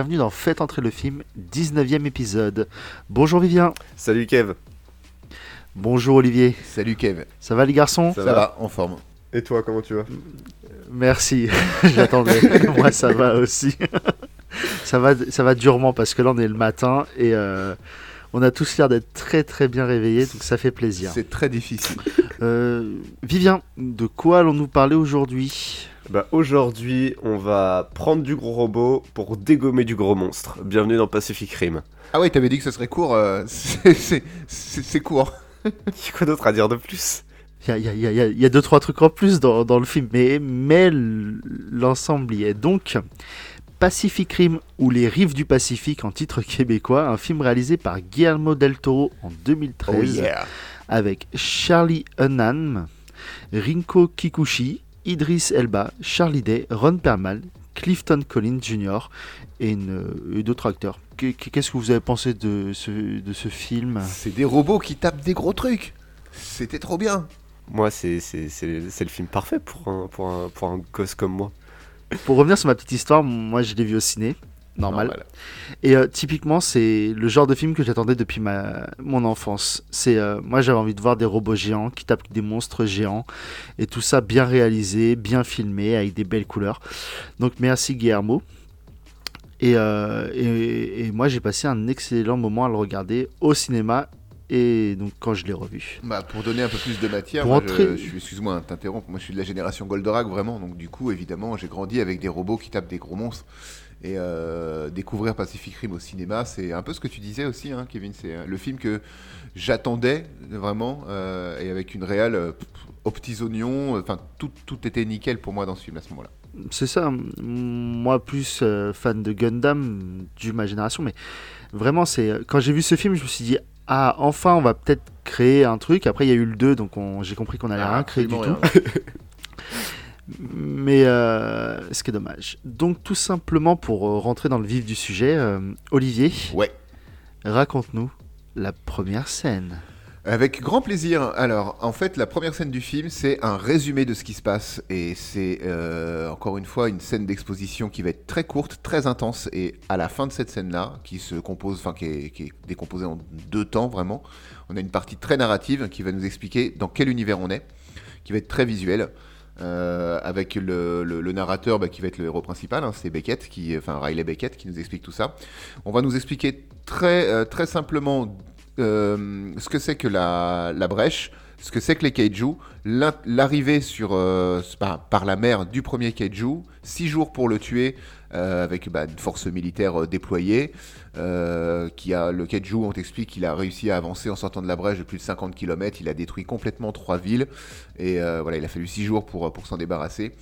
bienvenue dans Faites entrer le film, 19e épisode. Bonjour Vivien. Salut Kev. Bonjour Olivier. Salut Kev. Ça va les garçons Ça, va. en forme. Et toi, comment tu vas? Merci, j'attendais. Moi ça va aussi. ça, va, ça va durement parce que là on est le matin et euh, on a tous l'air d'être très très bien réveillés, donc ça fait plaisir. C'est très difficile. Euh, Vivien, de quoi allons-nous parler aujourd'hui? Bah aujourd'hui, on va prendre du gros robot pour dégommer du gros monstre. Bienvenue dans Pacific Rim. Ah ouais, t'avais dit que ce serait court. euh, c'est- c'est c'est- c'est court. Y a quoi d'autre à dire de plus? Il y a, il y a- il y a- il y a- il y a deux, trois trucs en plus dans, dans le film, mais, mais l'ensemble y est. Donc, Pacific Rim ou Les Rives du Pacifique en titre québécois, un film réalisé par Guillermo del Toro en 2013 Oh yeah. avec Charlie Hunnam, Rinko Kikuchi, Idris Elba, Charlie Day, Ron Perlman, Clifton Collins Jr. et, d'autres acteurs. Qu'est- Qu'est-ce que vous avez pensé de ce, de ce film? C'est des robots qui tapent des gros trucs. C'était trop bien. Moi, c'est le film parfait pour un, pour, un, pour un gosse comme moi. Pour revenir sur ma petite histoire, moi je l'ai vu au ciné, normal. Normal. Et euh, typiquement, c'est le genre de film que j'attendais depuis ma, mon enfance. C'est euh, moi j'avais envie de voir des robots géants qui tapent des monstres géants et tout ça bien réalisé, bien filmé avec des belles couleurs. Donc merci Guillermo. Et, euh, et, et moi j'ai passé un excellent moment à le regarder au cinéma et donc quand je l'ai revu. Bah, pour donner un peu plus de matière, Pour moi, entrer- je, je suis- excuse-moi t'interrompre, moi je suis de la génération Goldorak vraiment, donc du coup évidemment j'ai grandi avec des robots qui tapent des gros monstres. Et euh, découvrir Pacific Rim au cinéma, c'est un peu ce que tu disais aussi, hein, Kevin. C'est euh, le film que j'attendais vraiment, euh, et avec une réelle euh, aux petits oignons. Enfin, tout, tout était nickel pour moi dans ce film à ce moment-là. C'est ça, moi plus fan de Gundam du ma génération, mais vraiment c'est quand j'ai vu ce film, je me suis dit ah enfin on va peut-être créer un truc. Après il y a eu le 2 donc on- j'ai compris qu'on allait rien créer du tout. Mais euh, ce qui est dommage. Donc tout simplement pour euh, rentrer dans le vif du sujet, euh, Olivier, Ouais. raconte-nous la première scène. Avec grand plaisir. Alors, en fait, la première scène du film, c'est un résumé de ce qui se passe. Et c'est, euh, encore une fois, une scène d'exposition qui va être très courte, très intense. Et à la fin de cette scène-là, qui se compose, enfin, qui est, qui est décomposée en deux temps, vraiment, on a une partie très narrative qui va nous expliquer dans quel univers on est, qui va être très visuel. Euh, avec le, narrateur bah, qui va être le héros principal, hein, c'est Beckett, qui, enfin Riley Beckett, qui nous explique tout ça. On va nous expliquer très, euh, très simplement euh, ce que c'est que la brèche, ce que c'est que les kaiju, l'arrivée sur euh, par, par la mer du premier kaiju, six jours pour le tuer euh, avec bah, une force militaire euh, déployée, qui a le kaiju, on t'explique qu'il a réussi à avancer en sortant de la brèche de plus de 50 km, il a détruit complètement trois villes et voilà, il a fallu six jours pour s'en débarrasser.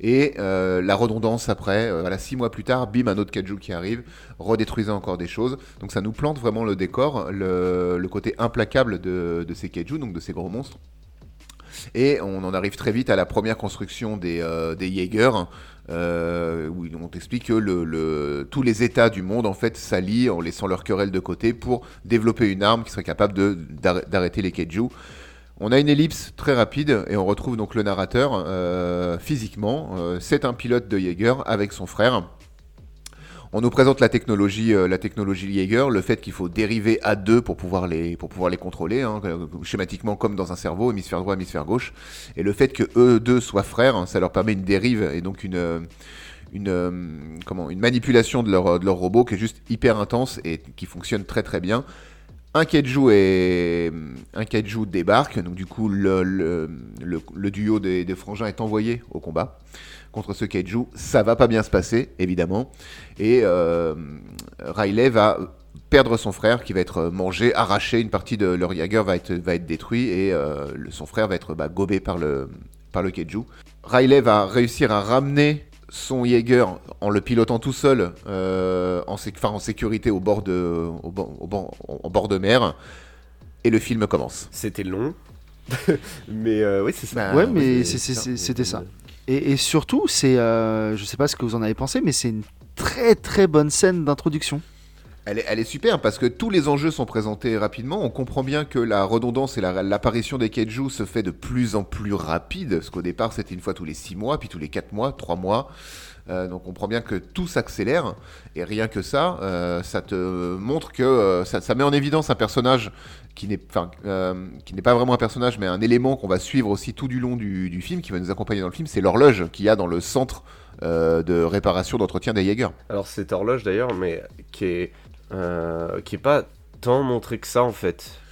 Et euh, la redondance après, euh, voilà, six mois plus tard, bim, un autre kaiju qui arrive, redétruisant encore des choses. Donc ça nous plante vraiment le décor, le, côté implacable de, ces kaiju, donc de ces gros monstres. Et on en arrive très vite à la première construction des, euh, Jaeger, euh, où on t'explique que tous les États du monde en fait s'allient en laissant leur querelle de côté pour développer une arme qui serait capable d'arrêter les kaiju. On a une ellipse très rapide et on retrouve donc le narrateur euh, physiquement. Euh, c'est un pilote de Jaeger avec son frère. On nous présente la technologie, euh, la technologie Jaeger, le fait qu'il faut dériver à deux pour pouvoir les, contrôler, hein, schématiquement comme dans un cerveau, hémisphère droit, hémisphère gauche. Et le fait que eux deux soient frères, hein, ça leur permet une dérive et donc une manipulation de leur, de leur robot qui est juste hyper intense et qui fonctionne très très bien. Un kaiju, est, un kaiju débarque, donc du coup le, duo des, des frangins est envoyé au combat contre ce kaiju. Ça va pas bien se passer, évidemment. Et euh, Riley va perdre son frère qui va être mangé, arraché, une partie de leur Jaeger va être, va être détruit et euh, son frère va être bah, gobé par le, par le. Riley va réussir à ramener son Jaeger en le pilotant tout seul euh, en, sé- en sécurité au bord, de, au, bord- au bord- au bord de mer. Et le film commence. C'était long. Mais euh, oui, c'est ça. Bah, ouais, mais c'était ça. Et, et surtout, c'est, euh, je sais pas ce que vous en avez pensé, mais c'est une très très bonne scène d'introduction. Elle est, elle super parce que tous les enjeux sont présentés rapidement. On comprend bien que la redondance et la- l'apparition des kaiju se fait de plus en plus rapide. Parce qu'au départ, c'était une fois tous les 6 mois, puis tous les 4 mois, 3 mois. Euh, donc on comprend bien que tout s'accélère. Et rien que ça, euh, ça te montre que euh, ça, met en évidence un personnage qui n'est pas vraiment un personnage, mais un élément qu'on va suivre aussi tout du long du, du film, qui va nous accompagner dans le film, c'est l'horloge qu'il y a dans le centre de réparation d'entretien des Jaeger. Alors cette horloge d'ailleurs, mais qui est euh, qui est pas tant montrée que ça en fait,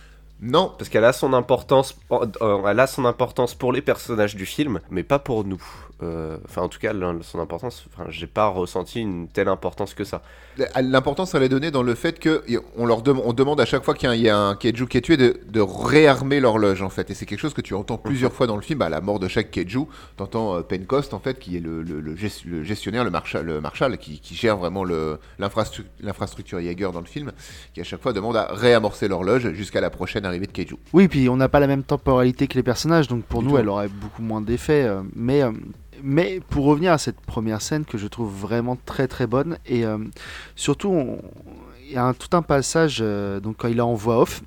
Non, parce qu'elle a son importance, euh, elle a son importance pour les personnages du film, mais pas pour nous. Euh, Enfin en tout cas, son importance, j'ai pas ressenti une telle importance que ça. L'importance, elle est donnée dans le fait que on leur dem- on demande à chaque fois qu'il y a un, Keiju qui est tué de, de réarmer l'horloge en fait. Et c'est quelque chose que tu entends plusieurs fois dans le film. À la mort de chaque Keiju, t'entends euh, Pencost en fait, qui est le, le- le gest- le gestionnaire, le marshal, le marshal qui, qui gère vraiment l'infrastructure Jaeger dans le film, qui à chaque fois demande à réamorcer l'horloge jusqu'à la prochaine arrivée de Keiju. Oui, puis on n'a pas la même temporalité que les personnages, donc pour Du nous, tout. elle aurait beaucoup moins d'effet. euh, mais, euh, mais pour revenir à cette première scène que je trouve vraiment très très bonne, et euh, surtout, il y a un- tout un passage, euh, donc quand il est en voix off,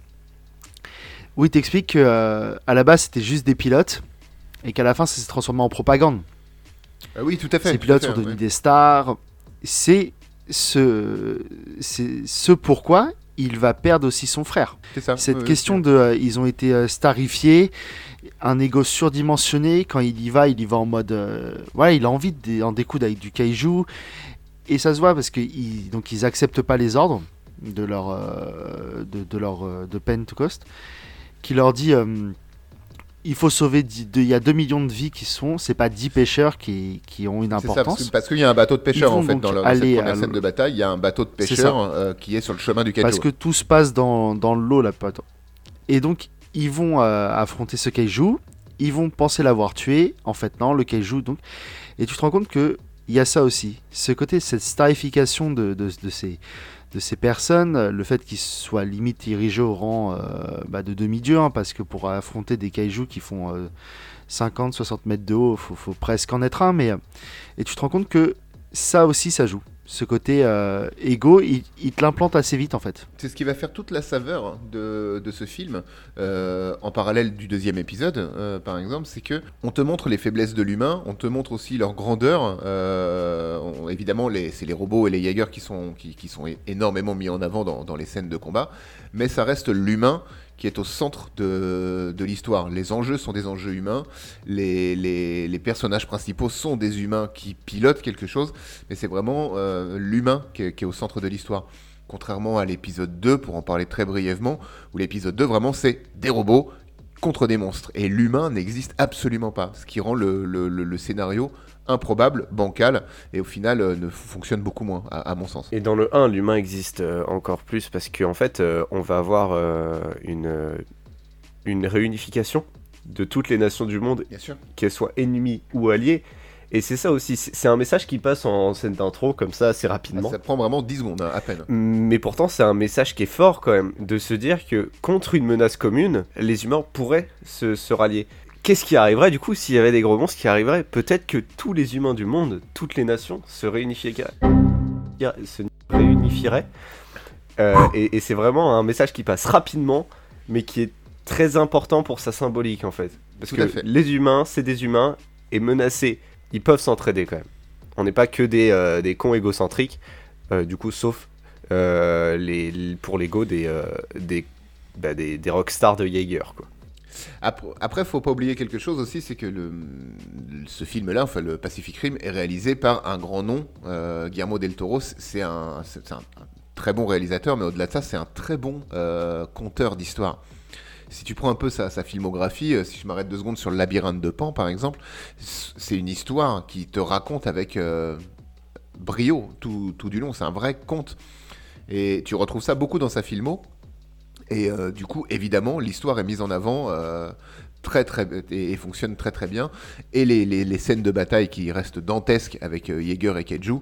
où il t'explique qu'à la base c'était juste des pilotes, et qu'à la fin ça s'est transformé en propagande. Ah oui, tout à fait. Ces pilotes fait, sont devenus ouais. des stars. C'est ce, c'est ce pourquoi il va perdre aussi son frère. Ça. Cette oui, oui, question de euh, ils ont été euh, starifiés, un ego surdimensionné, quand il y va, il y va en mode euh, voilà, il a envie de dé- en découdre avec du kaiju et ça se voit parce que ils, donc ils acceptent pas les ordres de leur euh, de, de leur euh, de Pentecost qui leur dit euh, il faut sauver il y a 2 millions de vies qui sont c'est pas 10 pêcheurs qui, qui ont une C'est ça, parce importance parce qu'il y a un bateau de pêcheurs en fait dans, à première scène de bataille. Il y a un bateau de pêcheurs euh, qui est sur le chemin du Kaiju. parce que tout se passe dans, dans l'eau là et donc ils vont euh, affronter ce kaiju ils vont penser l'avoir tué en fait non le kaiju donc et tu te rends compte que il y a ça aussi ce côté cette starification de, de, de ces de ces personnes euh, le fait qu'ils soient limite érigés au rang euh, bah, de demi-dieu hein, parce que pour affronter des kaiju qui font euh, 50 60 mètres de haut faut, faut presque en être un mais euh, et tu te rends compte que ça aussi ça joue ce côté euh, égo il, te l'implante assez vite en fait C'est ce qui va faire toute la saveur de, de ce film, euh, en parallèle du deuxième épisode, euh, par exemple, c'est que on te montre les faiblesses de l'humain, on te montre aussi leur grandeur. euh, évidemment, c'est les robots et les Jaegers qui sont, qui, sont énormément mis en avant dans les scènes de combat, mais ça reste l'humain qui est au centre de, de l'histoire. Les enjeux sont des enjeux humains, les, les- personnages principaux sont des humains qui pilotent quelque chose, mais c'est vraiment euh, l'humain qui est- au centre de l'histoire. Contrairement à l'épisode 2, pour en parler très brièvement, où l'épisode 2, vraiment, c'est des robots contre des monstres. Et l'humain n'existe absolument pas, ce qui rend le- le scénario improbable, bancal, et au final euh, ne fonctionne beaucoup moins, à, à mon sens. Et dans le 1, l'humain existe euh, encore plus parce qu'en fait, euh, on va avoir une, une réunification de toutes les nations du monde, qu'elles soient ennemies ou alliées. Et c'est ça aussi, c'est un message qui passe en scène d'intro comme ça assez rapidement. Ça prend vraiment 10 secondes, hein, à peine. Mais pourtant, c'est un message qui est fort quand même, de se dire que contre une menace commune, les humains pourraient se, se rallier. Qu'est-ce qui arriverait du coup s'il y avait des gros monstres qui arriveraient? Peut-être que tous les humains du monde, toutes les nations, se réunifieraient. Se réunifieraient. Euh, et et c'est vraiment un message qui passe rapidement, mais qui est très important pour sa symbolique en fait. Parce Tout que fait. les humains, c'est des humains, et menacés, ils peuvent s'entraider quand même. On n'est pas que des, euh, des cons égocentriques, euh, du coup, sauf les, pour l'ego des, des, bah, des, des rockstars de Jaeger. Quoi. Après, après, faut pas oublier quelque chose aussi, c'est que ce film-là, enfin le Pacific Rim, est réalisé par un grand nom, euh, Guillermo del Toro. C'est un, très bon réalisateur, mais au-delà de ça, c'est un très bon euh, conteur d'histoire. Si tu prends un peu sa, filmographie, euh, si je m'arrête deux secondes sur le labyrinthe de Pan, par exemple, c'est une histoire qui te raconte avec brio tout du long. C'est un vrai conte. Et tu retrouves ça beaucoup dans sa filmo. Et euh, du coup, évidemment, l'histoire est mise en avant euh, très très et, fonctionne très très bien. Et les, les- scènes de bataille qui restent dantesques avec euh, Jaeger et Keiju,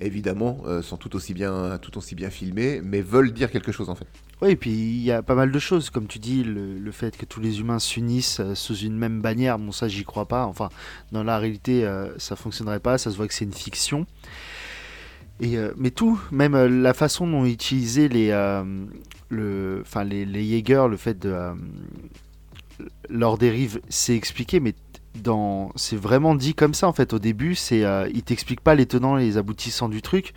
évidemment, euh, sont tout aussi bien tout aussi bien filmées, mais veulent dire quelque chose en fait. Oui, et puis il y a pas mal de choses, comme tu dis, le, le fait que tous les humains s'unissent sous une même bannière, bon ça j'y crois pas, enfin dans la réalité ça fonctionnerait pas, ça se voit que c'est une fiction. Et, mais tout, même la façon dont utiliser les, le, enfin les, les Jaeger, le fait de euh, leur dérive, c'est expliqué, mais dans, c'est vraiment dit comme ça en fait. Au début, c'est, euh, il t'explique pas les tenants et les aboutissants du truc.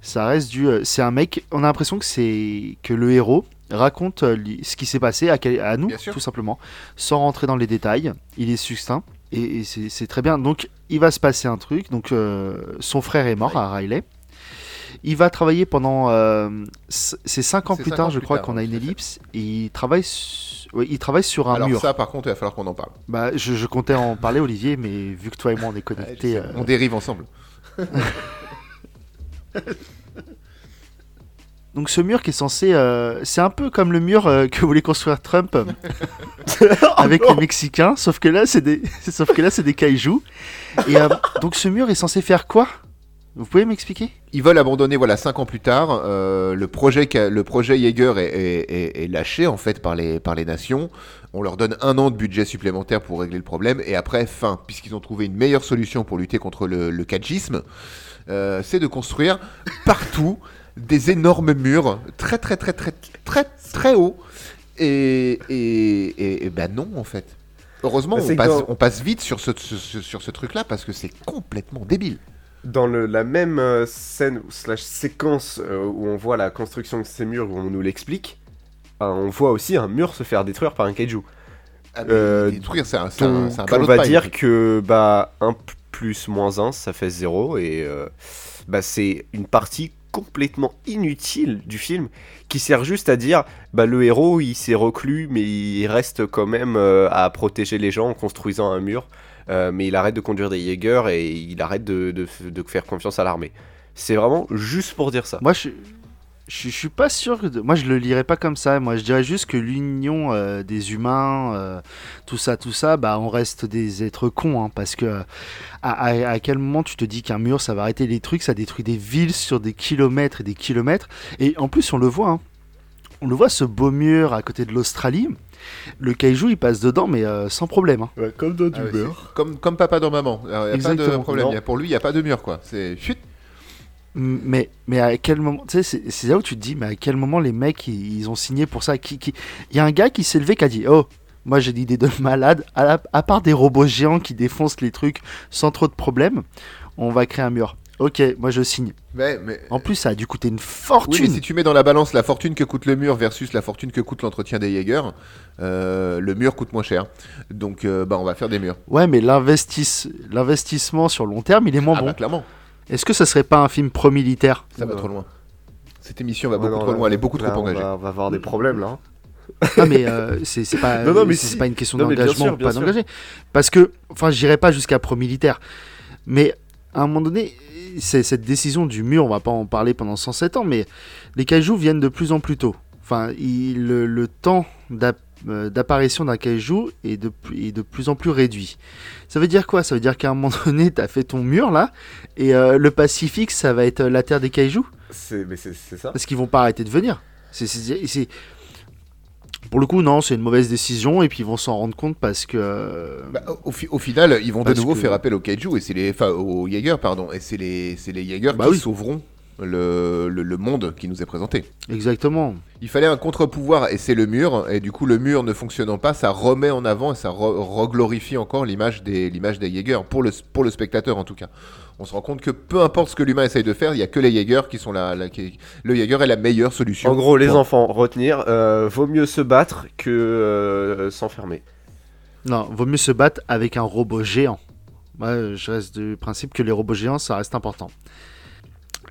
Ça reste du, euh, c'est un mec. On a l'impression que c'est que le héros raconte euh, ce qui s'est passé à, nous, tout simplement, sans rentrer dans les détails. Il est succinct et, et c'est, très bien. Donc, il va se passer un truc. Donc, son frère est mort à Riley. Il va travailler pendant. euh, c'est 5 ans plus tard, je crois, qu'on a une ellipse. Et il travaille, su- ouais, il travaille sur un Alors mur. ça, par contre, il va falloir qu'on en parle. Bah, je, je comptais en parler, Olivier, mais vu que toi et moi on est connectés. euh, On dérive ensemble. Donc, ce mur qui est censé. euh, c'est un peu comme le mur euh, que voulait construire Trump euh, avec les Mexicains, sauf que là, c'est des, sauf que là, c'est des kaijus. Et donc, ce mur est censé faire quoi? Vous pouvez m'expliquer? Ils veulent abandonner, voilà, 5 ans plus tard. euh, le, projet, le projet Jaeger est, est- est- lâché, en fait, par les, par les nations. On leur donne un an de budget supplémentaire pour régler le problème. Et après, fin, puisqu'ils ont trouvé une meilleure solution pour lutter contre le, le euh, c'est de construire partout des énormes murs, très, très, très, très, très, très hauts. Et, et, et, et ben non, en fait. Heureusement, on passe, on passe vite sur ce, ce- ce- sur ce truc-là parce que c'est complètement débile. Dans le- la même euh, scène slash séquence euh, où on voit la construction de ces murs, où on nous l'explique, euh, on voit aussi un mur se faire détruire par un kaiju. Ah, Euh, détruire, c'est un, un, un on va paille, dire que bah 1 plus moins 1, ça fait 0 et bah, c'est une partie complètement inutile du film qui sert juste à dire bah le héros il s'est reclus mais il reste quand même euh, à protéger les gens en construisant un mur euh, mais il arrête de conduire des Jaeger et il arrête de, faire confiance à l'armée. C'est vraiment juste pour dire ça. Moi, je, je, suis pas sûr. Moi, je le lirais pas comme ça. Moi, je dirais juste que l'union euh, des humains, euh, tout ça, tout ça, bah, on reste des êtres cons. hein, parce que à quel moment tu te dis qu'un mur, ça va arrêter les trucs Ça détruit des villes sur des kilomètres et des kilomètres. Et en plus, on le voit. hein. On le voit, ce beau mur à côté de l'Australie. Le kaiju, il passe dedans, mais euh, sans problème. hein. comme dans Ah c'est comme, comme papa dans maman. Il n'y a pas de Exactement. problème. Non. Y a- pour lui, il n'y a pas de mur, quoi. C'est chut. Mais, mais à quel moment, tu sais, c'est- c'est là où tu te dis, mais à quel moment les mecs ils, ils ont signé pour ça? Qui, qui... Il y a un gars qui s'est levé qui a dit Oh, moi j'ai l'idée de malade, à, la- à part des robots géants qui défoncent les trucs sans trop de problèmes, on va créer un mur. Ok, moi je signe. Mais, mais... En plus, ça a dû coûter une Oui, fortune. mais si tu mets dans la balance la fortune que coûte le mur versus la fortune que coûte l'entretien des Jaeger, euh, le mur coûte moins cher. Donc, euh, bah, on va faire des murs. Ouais, mais l'investis- l'investissement sur long terme, il est moins Ah bon. bah, clairement, Est-ce que ça serait pas un film pro-militaire ça va trop loin. Cette émission va Ouais, beaucoup non, trop là, loin, elle est beaucoup là, trop on engagée. va- On va avoir des problèmes là. hein. Non mais euh, c'est pas, Non, non, mais c'est si. pas une question Non, d'engagement pas d'engager. Parce que, enfin, j'irai pas jusqu'à pro-militaire. Mais à un moment donné, cette décision du mur, on va pas en parler pendant 107 ans, mais les kaijus viennent de plus en plus tôt. Enfin, il- le, le temps euh, d'apparition d'un kaiju est de, est de plus en plus réduit. Ça veut dire quoi? Ça veut dire qu'à un moment donné, tu as fait ton mur là, et euh, le Pacifique, ça va être la terre des kaijus C'est ça. parce qu'ils vont pas arrêter de venir. C'est- Pour le coup, non, c'est une mauvaise décision et puis ils vont s'en rendre compte parce que. euh, Bah, au, fi- au final, ils vont de nouveau que- faire appel aux kaiju et c'est les, enfin, aux Jaeger, pardon, et c'est les, c'est les Jaeger Bah qui oui. sauveront le, le, le monde qui nous est présenté. Exactement. Il fallait un contre-pouvoir et c'est le mur. Et du coup, le mur ne fonctionnant pas, ça remet en avant et ça re- reglorifie encore l'image des, l'image des Jaeger, pour le, pour le spectateur en tout cas. On se rend compte que peu importe ce que l'humain essaye de faire, il n'y a que les Jaeger qui sont là. là, qui- Le Jaeger est la meilleure solution. En gros, les enfants, retenir, euh, vaut mieux se battre que euh, s'enfermer. Non, vaut mieux se battre avec un robot géant. Moi, je reste du principe que les robots géants, ça reste important.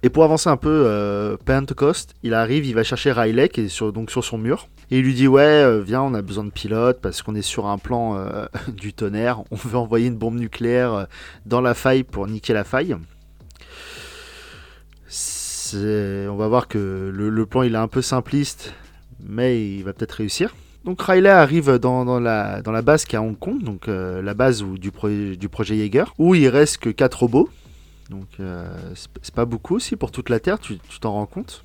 Et pour avancer un peu, euh, Pentecost, il arrive, il va chercher Riley, qui est sur, donc sur son mur. Et il lui dit Ouais, euh, viens, on a besoin de pilotes parce qu'on est sur un plan euh, du tonnerre. On veut envoyer une bombe nucléaire dans la faille pour niquer la faille. On va voir que le, plan il est un peu simpliste, mais il va peut-être réussir. Donc Riley arrive dans, la, base qui est à Hong Kong, donc la base du projet Jaeger, où il reste que 4 robots. Donc euh, c'est pas beaucoup aussi pour toute la Terre, tu t'en rends compte?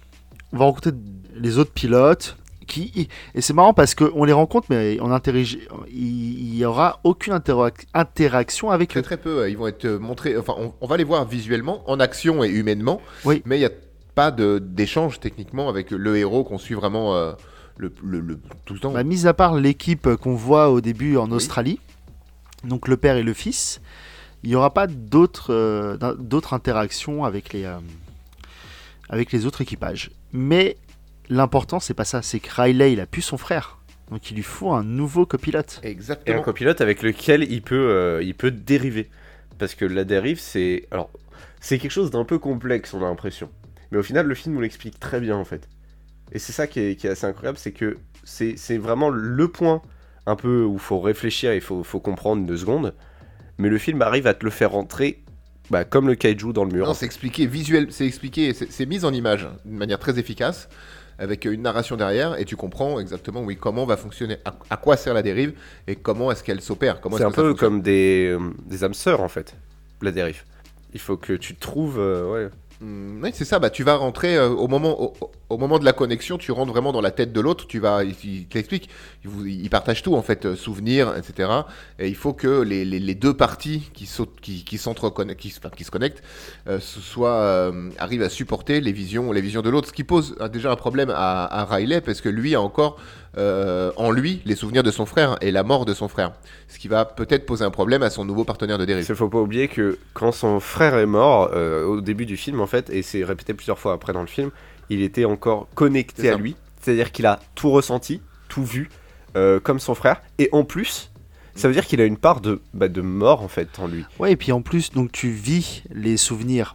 On va rencontrer les autres pilotes. Qui, et c'est marrant parce qu'on les rencontre, mais on interagit, il n'y aura aucune interac- interaction avec Très eux. très peu. Ils vont être euh, montrés. Enfin, on, on va les voir visuellement, en action et humainement. Oui. Mais il n'y a pas d'échange techniquement avec le héros qu'on suit vraiment euh, le, le- le- tout le temps. Bah, mis à part l'équipe qu'on voit au début en Oui. Australie, donc le père et le fils, il n'y aura pas d'autres euh, d'autres interactions avec les, euh, avec les autres équipages. Mais l'important, c'est pas ça, c'est que Riley, il a plus son frère. Donc il lui faut un nouveau copilote. Et un Exactement. copilote avec lequel il peut, euh, il peut dériver. Parce que la dérive, c'est. Alors, c'est quelque chose d'un peu complexe, on a l'impression. Mais au final, le film nous l'explique très bien, en fait. Et c'est ça qui est, qui est assez incroyable, c'est que c'est c'est vraiment le point un peu où il faut réfléchir, il faut, faut comprendre deux secondes. Mais le film arrive à te le faire rentrer bah, comme le kaiju dans le mur. Non, c'est expliqué visuel, c'est expliqué, c'est mis en image d'une manière très efficace, avec une narration derrière, et tu comprends exactement oui comment va fonctionner, à, à quoi sert la dérive et comment est-ce qu'elle s'opère. C'est un peu comme des, euh, des âmes sœurs, en fait, la dérive. Il faut que tu trouves. euh, ouais. Mm, Oui, c'est ça. Bah, tu vas rentrer euh, au moment, au, au moment de la connexion, tu rentres vraiment dans la tête de l'autre. Tu vas, il, t'explique. Il, il partage tout en fait, euh, souvenirs, etc. Et il faut que les, deux parties qui qui, qui se- connectent, euh, soit euh, arrivent à supporter les visions, les visions de l'autre. Ce qui pose euh, déjà un problème à, Riley parce que lui a encore euh, en lui les souvenirs de son frère et la mort de son frère. Ce qui va peut-être poser un problème à son nouveau partenaire de dérive. Il faut pas oublier que quand son frère est mort, euh, au début du film en fait, et c'est répété plusieurs fois après dans le film, il était encore connecté à lui. C'est-à-dire qu'il a tout ressenti, tout vu, euh, comme son frère. Et en plus, ça veut dire qu'il a une part de, bah, de mort en fait en lui. Ouais, et puis en plus, donc tu vis les souvenirs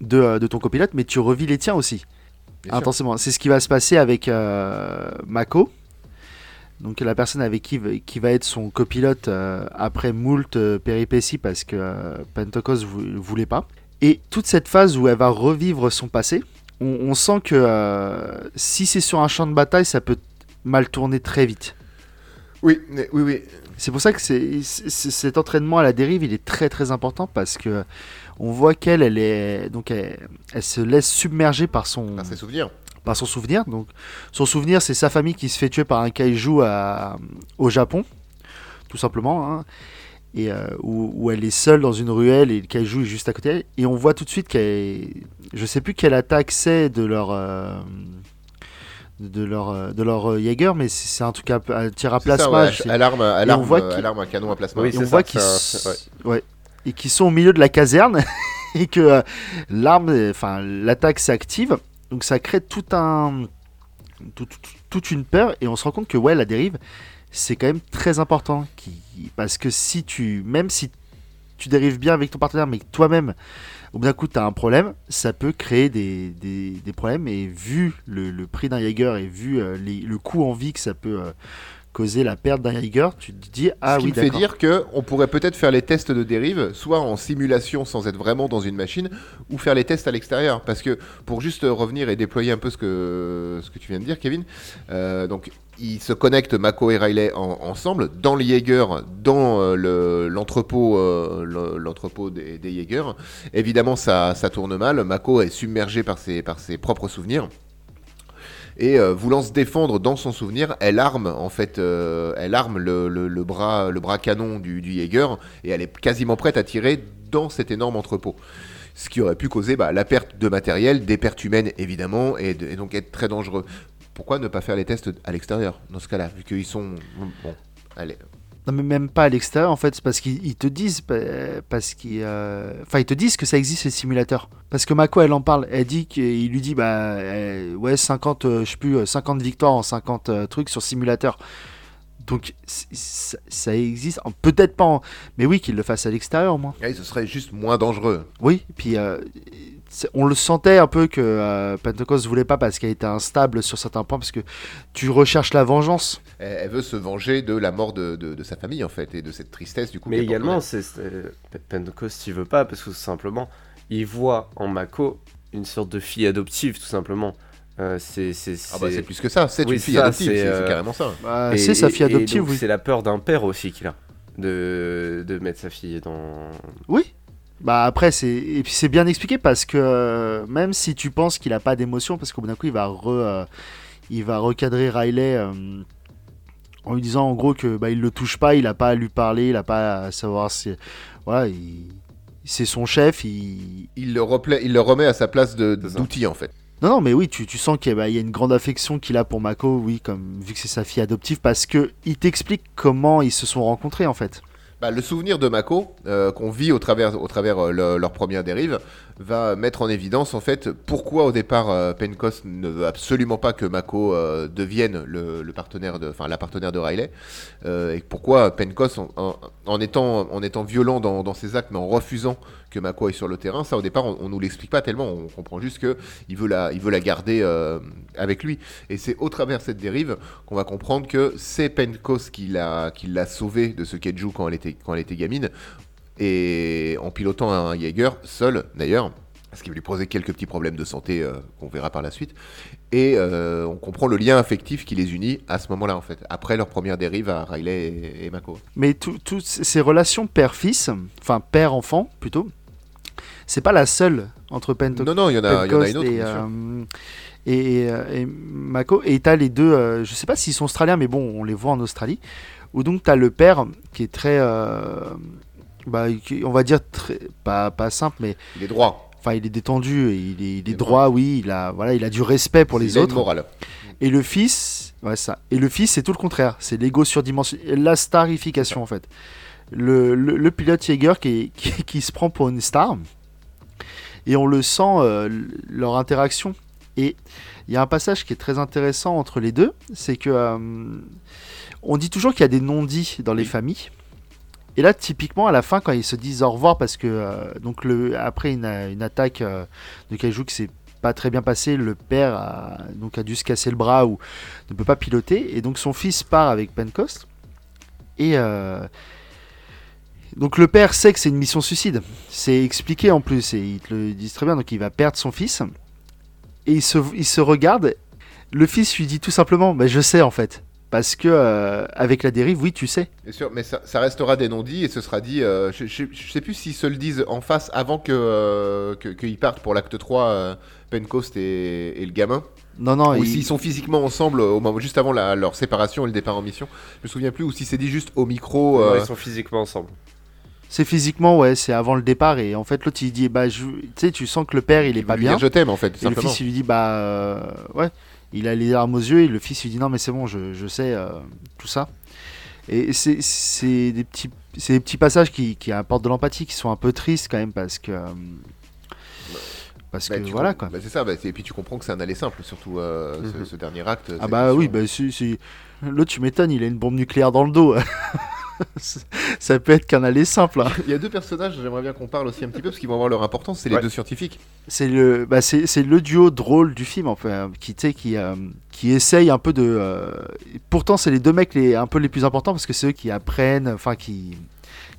de, euh, de ton copilote, mais tu revis les tiens aussi. Bien. Intensément. C'est ce qui va se passer avec euh, Mako. Donc la personne avec qui, qui va être son copilote euh, après moult euh, péripéties parce que euh, Pentecost vou- voulait pas. Et toute cette phase où elle va revivre son passé, on, on sent que euh, si c'est sur un champ de bataille, ça peut mal tourner très vite. Oui, mais- oui, oui. C'est pour ça que c'est, cet entraînement à la dérive, il est très très important parce que on voit qu'elle, elle est donc elle, elle se laisse submerger par son Par ses souvenirs. par son souvenir. Donc son souvenir, c'est sa famille qui se fait tuer par un kaiju à- au Japon, tout simplement, hein, et euh, où, où elle est seule dans une ruelle et le kaiju est juste à côté. d'elle. Et on voit tout de suite qu'elle, je sais plus quelle attaque c'est de leur euh, de leur euh, de leur euh, Jaeger, mais c'est c'est un truc à, à tir à C'est ça, plasma. ouais, je sais- alarme, alarme, voit euh, qu'il- alarme à canon à plasma. Oui, et c'est on ça, voit qu'ils un- s- c'est- ouais. et qu'ils sont au milieu de la caserne et que euh, l'arme, enfin l'attaque s'active, donc ça crée tout un, tout- tout- toute une peur et on se rend compte que ouais la dérive c'est quand même très important qui, parce que si tu, même si tu dérives bien avec ton partenaire mais que toi-même au bout d'un coup tu as un problème, ça peut créer des, des, des problèmes et vu le, le prix d'un Jaeger et vu euh, les- le coût en vie que ça peut euh, causer la perte d'un Jaeger, tu te dis ah Ce qui oui me fait dire que on pourrait peut-être faire les tests de dérive, soit en simulation sans être vraiment dans une machine, ou faire les tests à l'extérieur. Parce que pour juste revenir et déployer un peu ce que, ce que tu viens de dire, Kevin, euh, donc ils se connectent, Mako et Riley, en- ensemble, dans le Jaeger, dans euh, le- l'entrepôt euh, le- l'entrepôt des, des. Évidemment, ça, tourne mal. Mako est submergé par ses, propres souvenirs. Et euh, voulant se défendre dans son souvenir, elle arme en fait, euh, elle arme le, bras, canon du, du Jaeger et elle est quasiment prête à tirer dans cet énorme entrepôt. Ce qui aurait pu causer bah, la perte de matériel, des pertes humaines évidemment, et, de- et donc être très dangereux. Pourquoi ne pas faire les tests à l'extérieur dans ce cas-là, vu qu'ils sont bon, allez, Non mais même pas à l'extérieur en fait, c'est parce qu'ils ils te disent pa- parce qu'ils euh, enfin ils te disent que ça existe les simulateurs. Parce que Mako elle en parle, elle dit qu'il lui dit bah euh, ouais 50 euh, je sais plus euh, 50 victoires en 50 euh, trucs sur simulateur. Donc ça, ça existe, peut-être pas en... mais oui qu'ils le fassent à l'extérieur au moins. ouais, ce serait juste moins dangereux. Oui, puis euh, on le sentait un peu que euh, Pentecost voulait pas parce qu'elle était instable sur certains points parce que tu recherches la vengeance. Elle, elle veut se venger de la mort de, de- de sa famille en fait et de cette tristesse du coup. Mais également, c'est c'est- Pentecost, il veut pas parce que tout simplement, il voit en Mako une sorte de fille adoptive, tout simplement. Euh, c'est Ah bah c'est- plus que ça, c'est Oui, une fille ça, adoptive, c'est, euh, carrément ça. Bah, Et- c'est sa fille et adoptive, donc, oui. C'est la peur d'un père aussi qu'il a de, de mettre sa fille dans. Oui. Bah après c'est et puis c'est bien expliqué parce que euh, même si tu penses qu'il a pas d'émotion parce qu'au bout d'un coup il va re, euh, il va recadrer Riley euh, en lui disant en gros que bah il le touche pas, il a pas à lui parler, il a pas à savoir si voilà, il- c'est son chef, il Il le, il le remet à sa place de- d'outil en fait. Non, non, mais oui, tu, tu sens qu'il y, a- bah, il y a une grande affection qu'il a pour Mako, oui, comme vu que c'est sa fille adoptive, parce que il t'explique comment ils se sont rencontrés en fait. Bah, le souvenir de Mako, euh, qu'on vit au travers, au euh, le- leur première dérive, va mettre en évidence en fait pourquoi au départ euh, Pencos ne veut absolument pas que Mako euh, devienne le, partenaire de, la partenaire de Riley, euh, et pourquoi Pencos en, étant, en étant violent dans, ses actes, mais en refusant que Mako aille sur le terrain, ça au départ on, on nous l'explique pas tellement, on comprend juste que il veut la, il veut la garder avec lui, et c'est au travers cette dérive qu'on va comprendre que c'est Pencos qui l'a, qui l'a sauvé de ce Keiju quand elle était, quand elle était gamine, et en pilotant un Jaeger seul d'ailleurs, ce qui va lui poser quelques petits problèmes de santé euh, qu'on verra par la suite. Et euh, on comprend le lien affectif qui les unit à ce moment-là en fait, après leur première dérive à Riley et, et Mako. Mais tout- toutes ces relations père-fils, enfin père-enfant plutôt, c'est pas la seule entre Pento Non non, il y en a, il y en a une autre. et, bien sûr. euh, et, et- et Mako. Et t'as les deux, euh, je sais pas s'ils sont australiens, mais bon, on les voit en Australie. Où donc t'as le père qui est très, euh, bah, on va dire très, pas, pas simple, mais Il est droit. enfin il est détendu, et il est, il est est droit, oui, il a, voilà, il a du respect pour les autres. morale. Et le fils, ouais, ça. Et le fils, c'est tout le contraire. C'est l'ego surdimensionné, la starification en fait. Le, le- le pilote Jaeger qui, qui, qui se prend pour une star. Et on le sent, euh, leur interaction. Et il y a un passage qui est très intéressant entre les deux. C'est que. euh, on dit toujours qu'il y a des non-dits dans les Oui. familles. Et là, typiquement, à la fin, quand ils se disent au revoir, parce que euh, donc le, après une, attaque euh, de Kaiju qui s'est pas très bien passée, le père a, donc a dû se casser le bras ou ne peut pas piloter, et donc son fils part avec Pencost. Et euh, donc le père sait que c'est une mission suicide. C'est expliqué en plus, et ils le disent très bien, donc il va perdre son fils. Et il se, il se regarde, le fils lui dit tout simplement, bah, je sais en fait. Parce que euh, avec la dérive, oui, tu sais. Bien sûr, mais ça, ça restera des non-dits et ce sera dit. euh, je, je, je sais plus s'ils se le disent en face avant que euh, que- qu'ils partent pour l'acte 3, euh, Pencost et, et le gamin. Non, non, ou il- s'ils sont physiquement ensemble au moment, juste avant la- leur séparation et le départ en mission. Je me souviens plus, ou si c'est dit juste au micro. Ils sont physiquement ensemble. c'est physiquement, ouais, c'est avant le départ. Et en fait, l'autre il dit, bah, je- tu sais, tu sens que le père il est pas bien. dire je t'aime en fait, Et le fils il lui dit, bah, euh, ouais, il a les larmes aux yeux. Et le fils lui dit, non, mais c'est bon, je, je sais euh, tout ça. Et c'est des petits, c'est des petits passages qui, qui apportent de l'empathie, qui sont un peu tristes quand même parce que. euh, parce Bah, que voilà quoi. bah, c'est ça, bah, et puis tu comprends que c'est un aller simple, surtout euh, ce- Mhm. ce, dernier acte. Ah bah oui, bah si, si. L'autre, tu m'étonnes, il a une bombe nucléaire dans le dos. ça peut être qu'un aller simple. hein. Il y a deux personnages, j'aimerais bien qu'on parle aussi un petit peu, parce qu'ils vont avoir leur importance, c'est les deux scientifiques. C'est le, bah c'est, c'est le duo drôle du film, enfin, qui, qui, euh, qui essaye un peu de. euh, Pourtant, c'est les deux mecs les, un peu les plus importants parce que c'est eux qui apprennent, enfin, qui,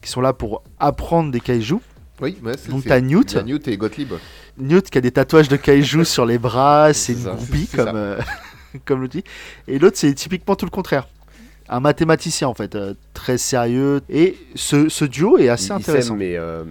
qui sont là pour apprendre des kaiju. Oui, ouais, c'est Donc, t'as Newt. Newt et Gottlieb. Newt qui a des tatouages de kaiju sur les bras, c'est une ça, groupie c'est ça. comme, euh, comme le dit. Et l'autre, c'est typiquement tout le contraire. Un mathématicien en fait, euh, très sérieux. Et ce, ce duo est assez ils intéressant. s'aiment, mais euh,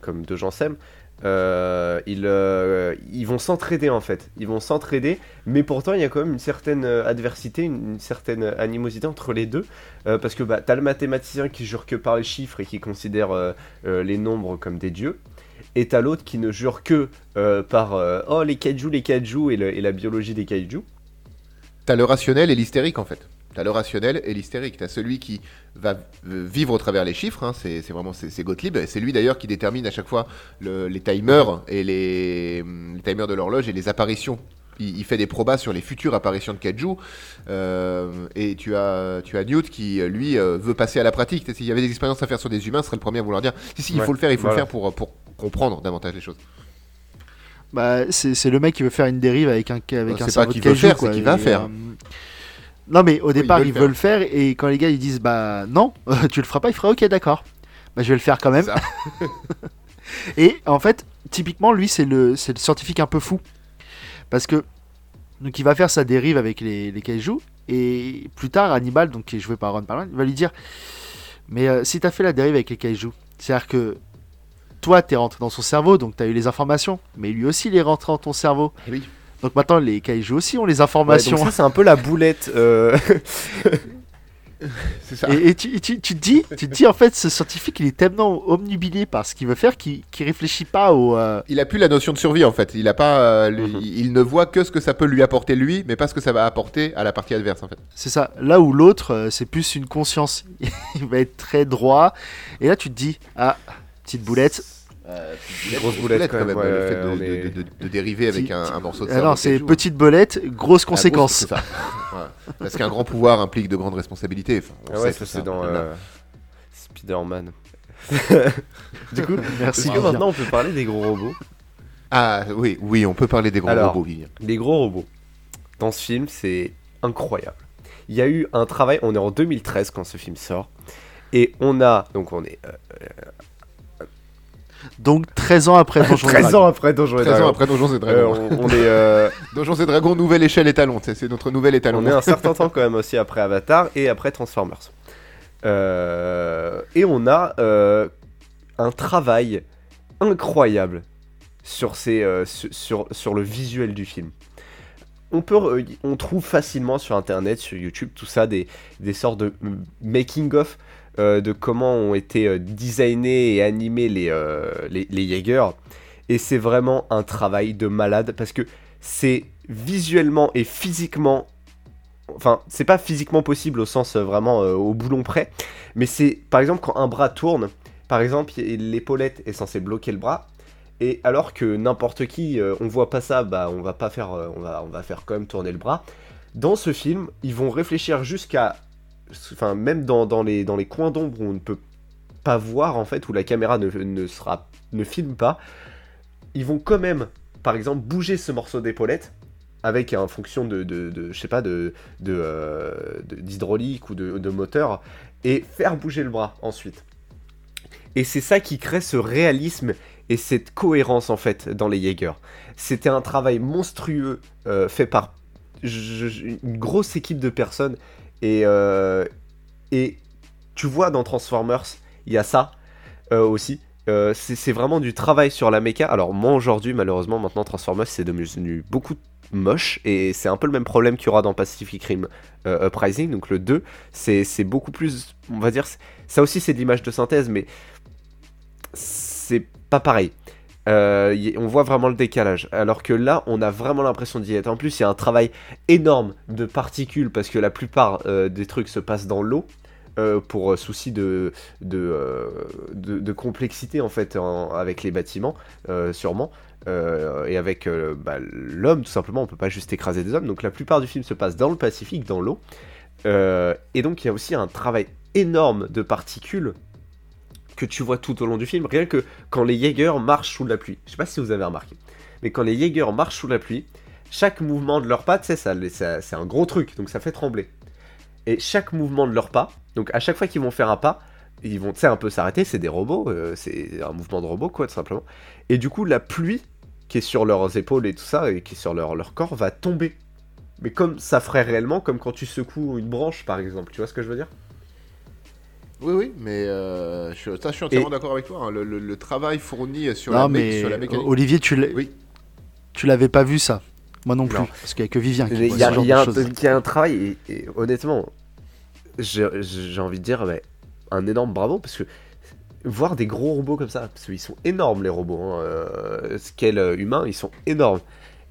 comme deux gens s'aiment, euh, ils, euh, ils vont s'entraider en fait. Ils vont s'entraider, mais pourtant il y a quand même une certaine adversité, une, une certaine animosité entre les deux. euh, parce que bah, t'as le mathématicien qui jure que par les chiffres et qui considère euh, euh, les nombres comme des dieux. Et t'as l'autre qui ne jure que euh, par euh, oh les kaiju, les kaiju et, le- et la biologie des kaiju. T'as le rationnel et l'hystérique en fait. T'as le rationnel et l'hystérique. T'as celui qui va euh, vivre au travers les chiffres. hein, C'est c'est vraiment c'est c'est Gottlieb. C'est lui d'ailleurs qui détermine à chaque fois le- les timers et les, hum, les timers de l'horloge et les apparitions. Il, il fait des probas sur les futures apparitions de Kaiju. Euh, et tu as, tu as Newt qui, lui, euh, veut passer à la pratique. S'il y avait des expériences à faire sur des humains, ce serait le premier à vouloir dire si, si, il Ouais, faut le faire, il faut voilà. le faire pour, pour comprendre davantage les choses. Bah, c'est c'est le mec qui veut faire une dérive avec un, avec Bah, un c'est cerveau pas qu'il de veut faire, quoi, c'est qu'il va faire. euh, Non, mais au départ, veut il le veut le faire, et quand les gars ils disent bah non, tu le feras pas, il fera ok, d'accord. Bah, je vais le faire quand même. Et en fait, typiquement, lui, c'est le, c'est le scientifique un peu fou. Parce que, donc, il va faire sa dérive avec les, les kaiju, et plus tard, Hannibal, donc, qui est joué par Ron Perlman, il va lui dire Mais euh, si t'as fait la dérive avec les kaiju, c'est-à-dire que toi, t'es rentré dans son cerveau, donc t'as eu les informations, mais lui aussi, il est rentré dans ton cerveau. Eh oui. Donc maintenant, les kaiju aussi ont les Ouais, informations. donc ça c'est un peu la boulette. euh, C'est ça. Et, et tu, et tu- tu te dis, tu te dis en fait, ce scientifique, il est tellement omnubilé par ce qu'il veut faire qu'il qu'il réfléchit pas au. euh, Il a plus la notion de survie en fait. Il a pas, euh, lui- Mhm. il ne voit que ce que ça peut lui apporter lui, mais pas ce que ça va apporter à la partie adverse en fait. C'est ça. Là où l'autre, euh, c'est plus une conscience. il va être très droit. Et là, tu te dis, ah, petite boulette. Grosse boulette, quand même, le ouais, fait de, on de- est- de- de dériver avec un, morceau de Ah cerveau non, qui c'est joue. petite bolette, grosse Ah, gros, conséquence. Parce qu'un grand pouvoir implique de grandes responsabilités. Enfin, on Ah ouais, sait ça c'est dans euh, Spider-Man. du coup, Merci. est-ce que maintenant on peut parler des gros robots? Ah oui, oui, on peut parler des Alors. robots, Vivien. Les gros robots. Dans ce film, c'est incroyable. Il y a eu un travail, on est en 2013 quand ce film sort, et on a, donc on est euh, Donc 13 ans après Donjons et 13 Dragons. ans après Donjons et 13 ans Dragons. après Donjons et Euh, Dragons. on, on est, euh, Donjons et Dragons, nouvelle échelle étalon. C'est c'est notre nouvel étalon. on est un certain temps quand même aussi après Avatar et après Transformers. Euh, et on a euh, un travail incroyable sur, ces, euh, su- sur, sur le visuel du film. On, peut, re- on trouve facilement sur internet, sur YouTube, tout ça, des, des sortes de making-of euh, de comment ont été euh, designés et animés les, euh, les, Jaegers. Et c'est vraiment un travail de malade parce que c'est visuellement et physiquement. Enfin, c'est pas physiquement possible au sens vraiment au boulon près, mais c'est par exemple quand un bras tourne, par exemple, l'épaulette est censée bloquer le bras, et alors que n'importe qui, on voit pas ça, bah on va pas faire, on va, on va faire quand même tourner le bras. Dans ce film, ils vont réfléchir jusqu'à, même dans, les, coins d'ombre où on ne peut pas voir en fait, où la caméra ne, sera, ne filme pas, ils vont quand même, par exemple, bouger ce morceau d'épaulette avec en fonction de, de, je sais pas, de, euh, d'hydraulique ou de, moteur et faire bouger le bras ensuite. Et c'est ça qui crée ce réalisme et cette cohérence en fait dans les Jaegers. C'était un travail monstrueux euh, fait par une grosse équipe de personnes et, euh, et tu vois dans Transformers il y a ça euh, aussi. Euh, c'est vraiment du travail sur la méca. Alors moi aujourd'hui malheureusement maintenant Transformers c'est devenu beaucoup moche et c'est un peu le même problème qu'il y aura dans Pacific Rim euh, Uprising donc le 2 c'est beaucoup plus on va dire ça aussi c'est de l'image de synthèse mais c'est pas pareil Euh, on voit vraiment le décalage. Alors que là on a vraiment l'impression d'y être. En plus il y a un travail énorme de particules parce que la plupart euh, des trucs se passent dans l'eau euh, pour souci de, complexité en fait avec les bâtiments sûrement. Et avec bah, l'homme tout simplement on peut pas juste écraser des hommes. Donc la plupart du film se passe dans le Pacifique dans l'eau. Et donc il y a aussi un travail énorme de particules que tu vois tout au long du film rien que quand les Jaegers marchent sous la pluie. Je sais pas si vous avez remarqué mais quand les Jaegers marchent sous la pluie chaque mouvement de leurs pas tu sais ça, ça- c'est un gros truc donc ça fait trembler. Et chaque mouvement de leurs pas donc à chaque fois qu'ils vont faire un pas ils vont un peu s'arrêter c'est des robots euh, c'est un mouvement de robot quoi tout simplement. Et du coup la pluie qui est sur leurs épaules et tout ça et qui est sur leur, leur corps va tomber. Mais comme ça ferait réellement comme quand tu secoues une branche par exemple tu vois ce que je veux dire? Oui, oui, mais euh, je, ça, je suis entièrement d'accord avec toi. hein. Le, le- le travail fourni sur, Non, la, mais sur la mécanique. Olivier, tu l'as- Oui. tu l'avais pas vu ça. Moi non plus. Non. Parce qu'il y a que Vivien qui Il y, a- y a de un- y a un travail, et, et honnêtement, j'ai envie de dire un énorme bravo parce que voir des gros robots comme ça, parce qu'ils sont énormes les robots, hein, euh, scale euh, humain, ils sont énormes.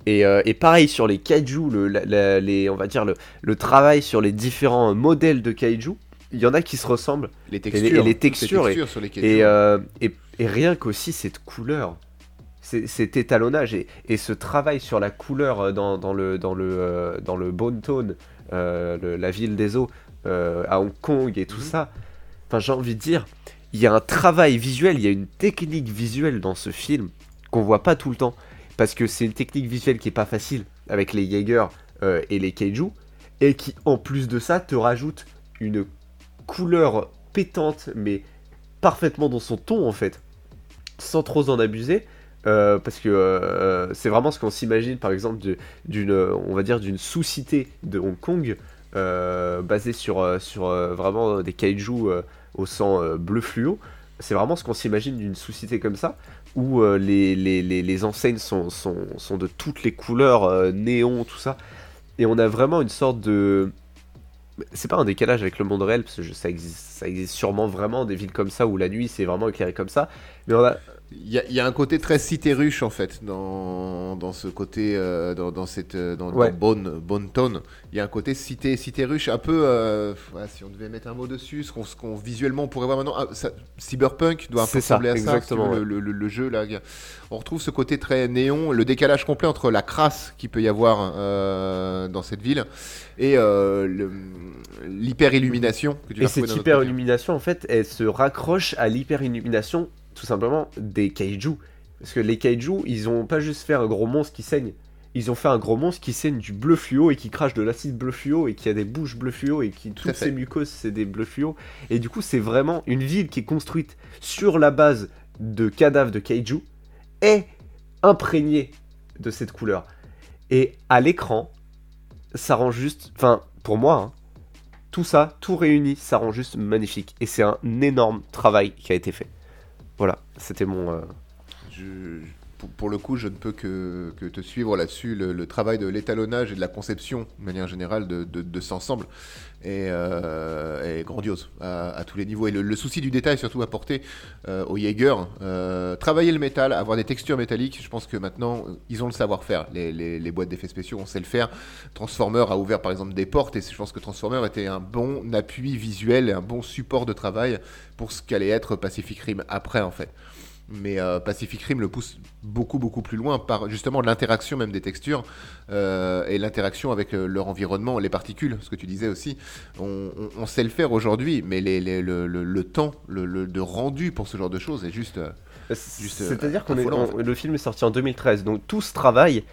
Et, euh, et pareil sur les kaiju, le, la- la- les, on va dire le, le travail sur les différents modèles de kaiju, il y en a qui se ressemblent. Les et textures. les toutes les textures, et- textures sur les Et, textures. euh, et, et rien qu'aussi cette couleur, cet étalonnage et, et ce travail sur la couleur euh, dans, dans le, dans, le, euh, dans le Bone Town, euh, le- la ville des eaux, euh, à Hong Kong et tout Mhm. ça. Enfin, j'ai envie de dire, il y a un travail visuel, il y a une technique visuelle dans ce film qu'on voit pas tout le temps. Parce que c'est une technique visuelle qui est pas facile avec les Jaeger et les Kaiju. Et qui, en plus de ça, te rajoute une couleur pétante, mais parfaitement dans son ton en fait, sans trop en abuser. euh, parce que euh, c'est vraiment ce qu'on s'imagine par exemple d'une on va dire d'une sous-cité de Hong Kong euh, basée sur, sur vraiment des kaiju au sang bleu fluo c'est vraiment ce qu'on s'imagine d'une sous-cité comme ça où les, les, les, les enseignes sont, sont, sont de toutes les couleurs néon tout ça et on a vraiment une sorte de c'est pas un décalage avec le monde réel, parce que ça, existe, ça existe sûrement vraiment des villes comme ça où la nuit c'est vraiment éclairé comme ça. Mais on a. Il y, a- il y a un côté très cité ruche en fait dans, dans ce côté euh, dans, dans cette euh, dans, Ouais. dans Bonne Bonne Tone. Il y a un côté cité cité ruche un peu euh, ouais, si on devait mettre un mot dessus ce qu'on visuellement on pourrait voir maintenant ah, ça- cyberpunk doit un peu ça, ressembler à ça exactement, veux, ouais. le, le- le jeu là on retrouve ce côté très néon le décalage complet entre la crasse qu'il peut y avoir euh, dans cette ville et que tu Et cette hyper illumination, en fait, elle se raccroche à l'hyper illumination, tout simplement, des kaiju. Parce que les kaiju, ils ont pas juste fait un gros monstre qui saigne. Ils ont fait un gros monstre qui saigne du bleu fluo et qui crache de l'acide bleu fluo et qui a des bouches bleu fluo et qui toutes ses mucoses c'est des bleus fluo. Et du coup, c'est vraiment une ville qui est construite sur la base de cadavres de kaiju et imprégnée de cette couleur. Et à l'écran, ça rend juste, enfin pour moi, hein, tout ça, tout réuni, ça rend juste magnifique. Et c'est un énorme travail qui a été fait. Voilà, c'était mon. euh, pour, le coup, je ne peux que, te suivre là-dessus. Le, travail de l'étalonnage et de la conception, de manière générale, de, de, cet ensemble est, euh, est grandiose à, tous les niveaux. Et le, souci du détail, surtout apporté euh, au Jaeger, euh, travailler le métal, avoir des textures métalliques, je pense que maintenant, euh, ils ont le savoir-faire. Les, les- les boîtes d'effets spéciaux, on sait le faire. Transformer a ouvert, par exemple, des portes, et je pense que Transformer était un bon appui visuel et un bon support de travail pour ce qu'allait être Pacific Rim après, en fait. Mais euh, Pacific Rim le pousse beaucoup beaucoup plus loin par justement l'interaction même des textures euh, et l'interaction avec euh, leur environnement, les particules, ce que tu disais aussi. On, on- on sait le faire aujourd'hui, mais les- les- le, le- le temps le, le- de rendu pour ce genre de choses est juste. Juste, C'est-à-dire en on- le film est sorti en 2013, donc tout ce travail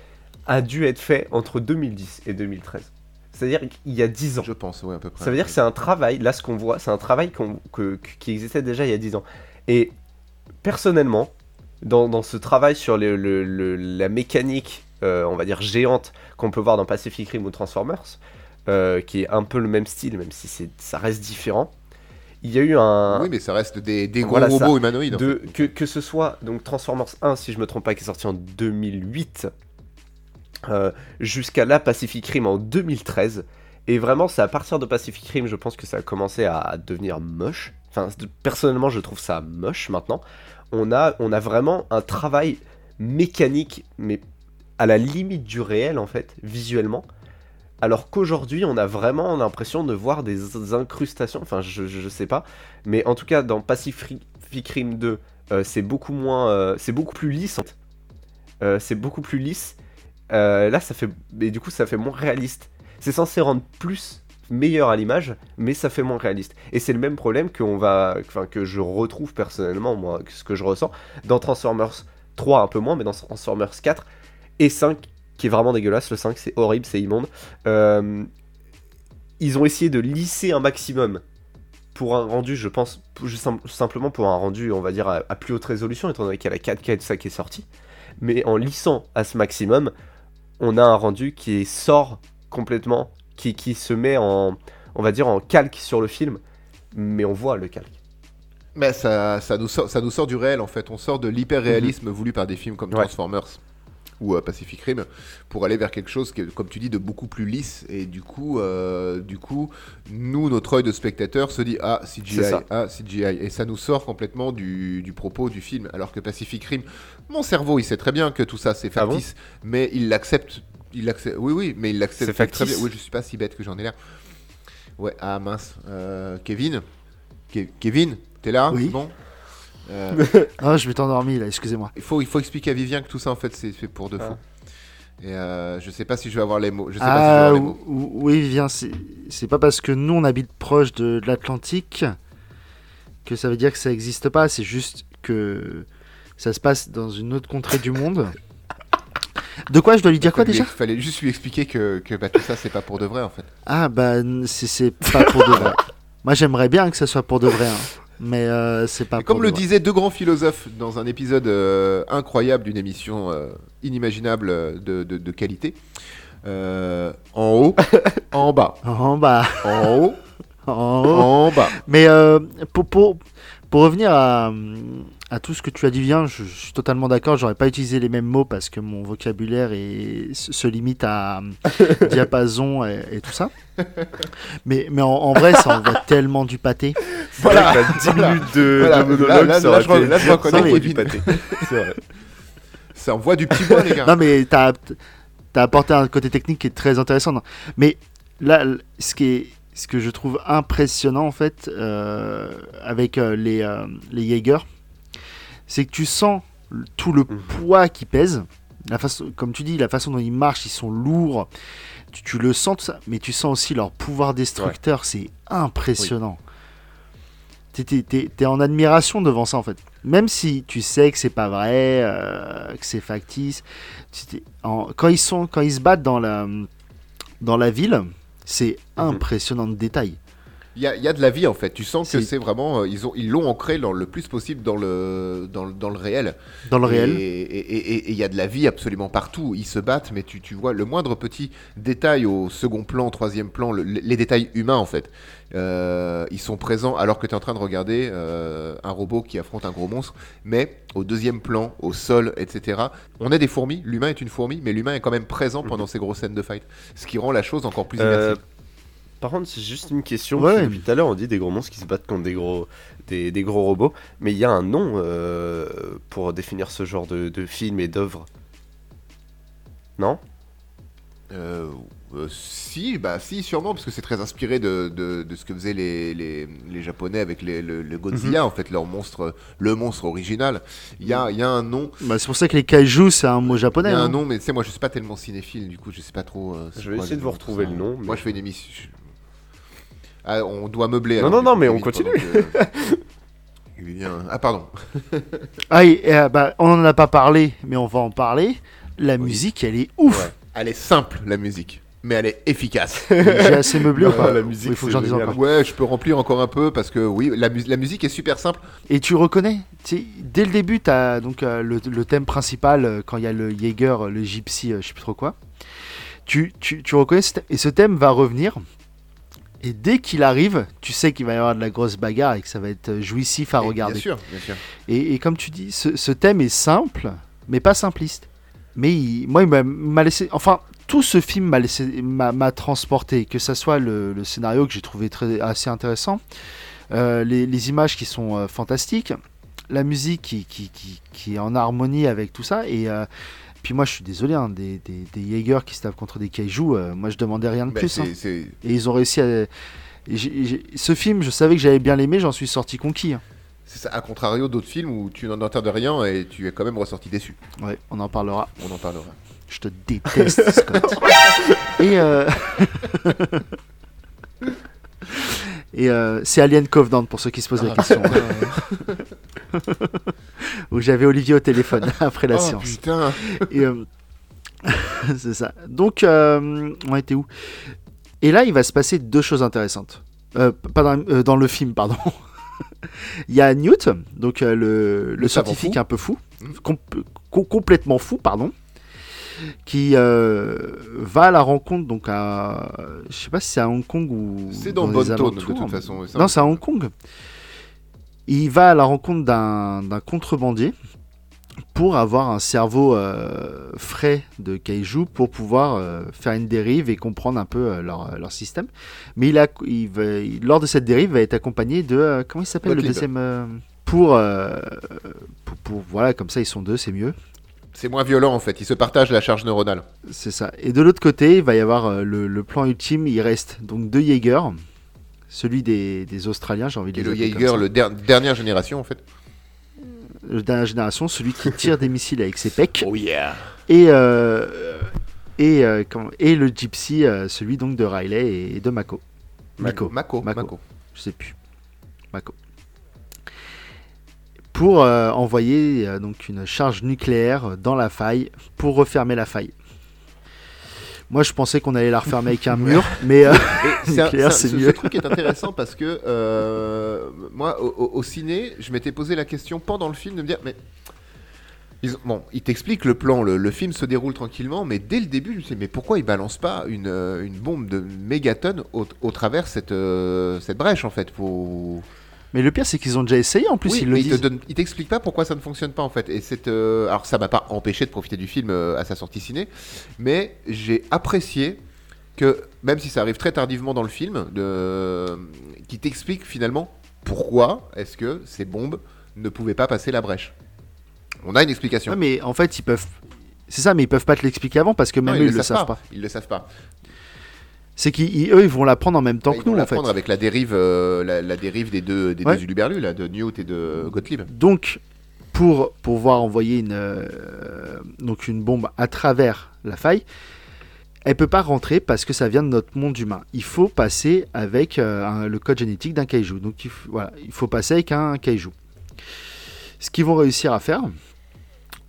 a dû être fait entre 2010 et 2013. C'est-à-dire qu'il y a 10 ans. je pense, ouais, à peu près. Ça veut dire que c'est un travail, là ce qu'on voit, c'est un travail que- qui existait déjà il y a 10 ans. Et personnellement, dans, dans ce travail sur le- le- le- la mécanique, euh, on va dire géante, qu'on peut voir dans Pacific Rim ou Transformers, euh, qui est un peu le même style, même si ça reste différent, il y a eu un... Oui, mais ça reste des, des gros Voilà ça. robots humanoïdes. en de, fait. que, que ce soit donc Transformers 1, si je me trompe pas, qui est sorti en 2008, euh, jusqu'à là Pacific Rim en 2013. Et vraiment, c'est à partir de Pacific Rim, je pense que ça a commencé à devenir moche. Enfin, personnellement, je trouve ça moche maintenant. On a, on a vraiment un travail mécanique, mais à la limite du réel, en fait, visuellement. Alors qu'aujourd'hui, on a vraiment l'impression de voir des incrustations. Enfin, je, je, sais pas. Mais en tout cas, dans Pacific Rim 2, euh, c'est beaucoup moins. euh, c'est beaucoup plus lisse. en fait. Euh, c'est beaucoup plus lisse. Là, ça fait. Et du coup, ça fait moins réaliste. C'est censé rendre plus meilleur à l'image, mais ça fait moins réaliste. Et c'est le même problème que, on va, que je retrouve personnellement, moi, ce que je ressens dans Transformers 3, un peu moins, mais dans Transformers 4 et 5, qui est vraiment dégueulasse. Le 5, c'est horrible, c'est immonde. Euh, ils ont essayé de lisser un maximum pour un rendu, je pense, simplement pour un rendu, on va dire, à, plus haute résolution, étant donné qu'il y a la 4K et ça qui est sorti. Mais en lissant à ce maximum, on a un rendu qui sort complètement, qui, qui se met en, on va dire, en calque sur le film, mais on voit le calque. Mais ça, ça, nous sort, ça nous sort du réel en fait. On sort de l'hyper-réalisme voulu par des films comme Mhm. Ouais. Transformers ou euh, Pacific Rim pour aller vers quelque chose qui est, comme tu dis, de beaucoup plus lisse. Et du coup, euh, du coup nous, notre œil de spectateur se dit Ah, CGI, ah, CGI. Et ça nous sort complètement du, du propos du film. Alors que Pacific Rim, mon cerveau, il sait très bien que tout ça c'est Ah bon factice, mais il l'accepte. Il l'accepte. Oui, oui, mais il l'accepte C'est très bien. Oui, je suis pas si bête que j'en ai l'air. Ouais, ah mince. Euh, Kevin Ke- Kevin, t'es là? Oui. Bon. Euh, Ah, je m'étais endormi là, excusez-moi. il, faut, il faut expliquer à Vivien que tout ça en fait c'est fait pour de Ah. faux. Et euh, je sais pas si je vais avoir les mots. Je sais pas si je vais Ah, avoir les mots. ou- oui, viens, c'est c'est pas parce que nous on habite proche de, de l'Atlantique que ça veut dire que ça existe pas, c'est juste que ça se passe dans une autre contrée du monde. De quoi je dois lui dire quoi Il déjà fallait juste lui expliquer que, que bah, tout ça c'est pas pour de vrai en fait. Ah bah c'est- pas pour de vrai. Moi j'aimerais bien que ça soit pour de vrai, hein. mais euh, c'est pas Et comme le disaient deux grands philosophes dans un épisode euh, incroyable d'une émission euh, inimaginable de, de- de qualité, en haut, en bas, En bas, en haut, en haut. en bas. Mais pour, pour, pour revenir à, à tout ce que tu as dit, bien, je, je suis totalement d'accord. J'aurais pas utilisé les mêmes mots parce que mon vocabulaire est, se, limite à diapason et, et tout ça. Mais, mais en, en vrai, ça envoie tellement du pâté. Voilà, la 10 voilà. minutes de, Voilà, de monologue, là, là, ça là, été- là, je reconnais du pâté. C'est vrai. Ça envoie du petit bois, les gars. Non, mais t'as as apporté un côté technique qui est très intéressant. non. Mais là, l- ce, qui est, ce que je trouve impressionnant, en fait, euh, avec euh, les, euh, les Jaeger, c'est que tu sens tout le Mhm. poids qui pèse. La façon, comme tu dis, la façon dont ils marchent, ils sont lourds. Tu, tu le sens, tout ça, mais tu sens aussi leur pouvoir destructeur. C'est impressionnant. T'es- T'es t'es en admiration devant ça, en fait. Même si tu sais que c'est pas vrai, euh, que c'est factice. en- quand, ils sont, quand ils se battent dans la, dans la ville, c'est Mhm. impressionnant de détails. Il y y a de la vie en fait. Tu sens que C'est- c'est vraiment. euh, ils ont, ils l'ont ancré dans le plus possible dans le, dans, dans le réel. Dans le réel. Et il y a de la vie absolument partout. Ils se battent, mais tu, tu vois le moindre petit détail au second plan, troisième plan, le- les détails humains en fait. Euh, ils sont présents alors que tu es en train de regarder euh, un robot qui affronte un gros monstre, mais au deuxième plan, au sol, etc. On est des fourmis, l'humain est une fourmi, mais l'humain est quand même présent pendant ces grosses scènes de fight. Ce qui rend la chose encore plus Euh, immersive. Par contre, c'est juste une question. Ouais. Depuis tout à l'heure, on dit des gros monstres qui se battent contre des gros, des, des gros robots. Mais il y a un nom euh, pour définir ce genre de, de film et d'œuvre. Non? Euh, euh, si, bah si, sûrement, parce que c'est très inspiré de, de, de ce que faisaient les, les, les Japonais avec les, le, le Godzilla, en fait, leur monstre, le monstre original. Il y a, il y a un nom, Bah, c'est pour ça que les kaiju, c'est un mot il japonais. y a un hein. nom, mais tu sais, moi je suis pas tellement cinéphile, du coup, je sais pas trop. euh, Je vais essayer de vous retrouver le nom, mais- Moi je fais une émission. je- Ah, on doit meubler. Non, alors, non, non, mais on que- vient- Ah, pardon. Ah, et, euh, bah, on en a pas parlé, mais on va en parler. La musique, elle est ouf. Ouais. Elle est simple, la musique, mais elle est efficace. J'ai assez meublé ou pas la musique, Il faut que j'en dise encore. ouais, je peux remplir encore un peu parce que oui, la, la musique est super simple. Et tu reconnais, dès le début, tu as donc, euh, le, le thème principal, euh, quand il y a le Jaeger, le gypsy, euh, je sais plus trop quoi. Tu, tu, tu reconnais et ce thème va revenir. Et dès qu'il arrive, tu sais qu'il va y avoir de la grosse bagarre et que ça va être euh, jouissif à Et regarder. Bien sûr, bien sûr. Et, et comme tu dis, ce, ce thème est simple, mais pas simpliste. Mais il- moi, il m'a- laissé. Enfin, tout ce film m'a laissé, m'a m'a transporté. Que ça soit le, le scénario que j'ai trouvé très assez intéressant, euh, les, les images qui sont euh, fantastiques, la musique qui, qui, qui, qui est en harmonie avec tout ça. Et euh, puis moi, je suis désolé, hein, des, des, des Jaeger qui se tapent contre des kaiju, euh, moi, je demandais rien de Ben, plus. hein. Et ils ont réussi à. ce film, je savais que j'allais bien l'aimer, j'en suis sorti conquis. hein. C'est ça, à contrario d'autres films où tu n'en entends de rien et tu es quand même ressorti déçu. Ouais, on en parlera. On en parlera. Je te déteste, Scott. Et, euh... Et euh, c'est Alien Covenant pour ceux qui se posent la Ah, question. Où j'avais Olivier au téléphone après la oh séance. putain Et, euh, c'est ça. Donc, euh, on était où? Et là, il va se passer deux choses intéressantes. Euh, pas dans, euh, dans le film, pardon. il y a Newt, donc le, le Le savant scientifique un peu fou, com- co- complètement fou, pardon, qui euh, va à la rencontre, donc à. Je sais pas si c'est à Hong Kong ou. C'est dans les Bonne Tone, de toute façon. Non, c'est à Hong Kong. Il va à la rencontre d'un contrebandier pour avoir un cerveau euh, frais de kaiju pour pouvoir euh, faire une dérive et comprendre un peu euh, leur, leur système. Mais il a, il va- il- lors de cette dérive, il va être accompagné de comment il s'appelle le deuxième pour, pour pour voilà comme ça ils sont deux c'est mieux. C'est moins violent en fait, ils se partagent la charge neuronale. C'est ça. Et de l'autre côté, il va y avoir euh, le, le plan ultime. Il reste donc deux Jaeger, celui des, des Australiens, j'ai envie de Et le Jaeger, le der- dernière génération en fait. de dernière génération, celui qui tire des missiles avec ses pecs, Oh yeah et euh, et euh, et le gypsy, euh, celui donc de Riley et de Mako. Miko, Mako, Mako. Mako. je sais plus. Mako. Pour euh, envoyer euh, donc une charge nucléaire dans la faille pour refermer la faille. Moi, je pensais qu'on allait la refermer avec un mur, mais euh, c'est Nucléaire, ce, mieux. ce truc est intéressant parce que euh, moi, au, ciné, je m'étais posé la question pendant le film de me dire, mais ils, bon, ils t'expliquent le plan, le, le film se déroule tranquillement, mais dès le début, je me suis dit, mais pourquoi ils balancent pas une, une bombe de mégatonnes au, au travers cette, cette brèche en fait pour... Mais le pire, c'est qu'ils ont déjà essayé en plus. Oui, ils le mais il te disent. donne- il t'explique pas pourquoi ça ne fonctionne pas en fait. Et c'est, euh, alors ça m'a pas empêché de profiter du film euh, à sa sortie ciné, mais j'ai apprécié que même si ça arrive très tardivement dans le film, de... qui t'explique finalement pourquoi est-ce que ces bombes ne pouvaient pas passer la brèche. On a une explication. Ouais, mais en fait, ils peuvent. C'est ça, mais ils peuvent pas te l'expliquer avant parce que Non, même eux, ils le savent pas. Ils le savent pas. C'est qu'eux, ils vont l'apprendre en même temps Ils que vont nous, en fait. avec la dérive, euh, la, la dérive des deux, des Ouais. deux uluberlus, là, de Newt et de Gottlieb. Donc, pour pouvoir envoyer une, euh, donc une bombe à travers la faille, elle peut pas rentrer parce que ça vient de notre monde humain. Il faut passer avec euh, un- le code génétique d'un kaiju. Donc, il, f- voilà, il faut passer avec un kaiju. Ce qu'ils vont réussir à faire,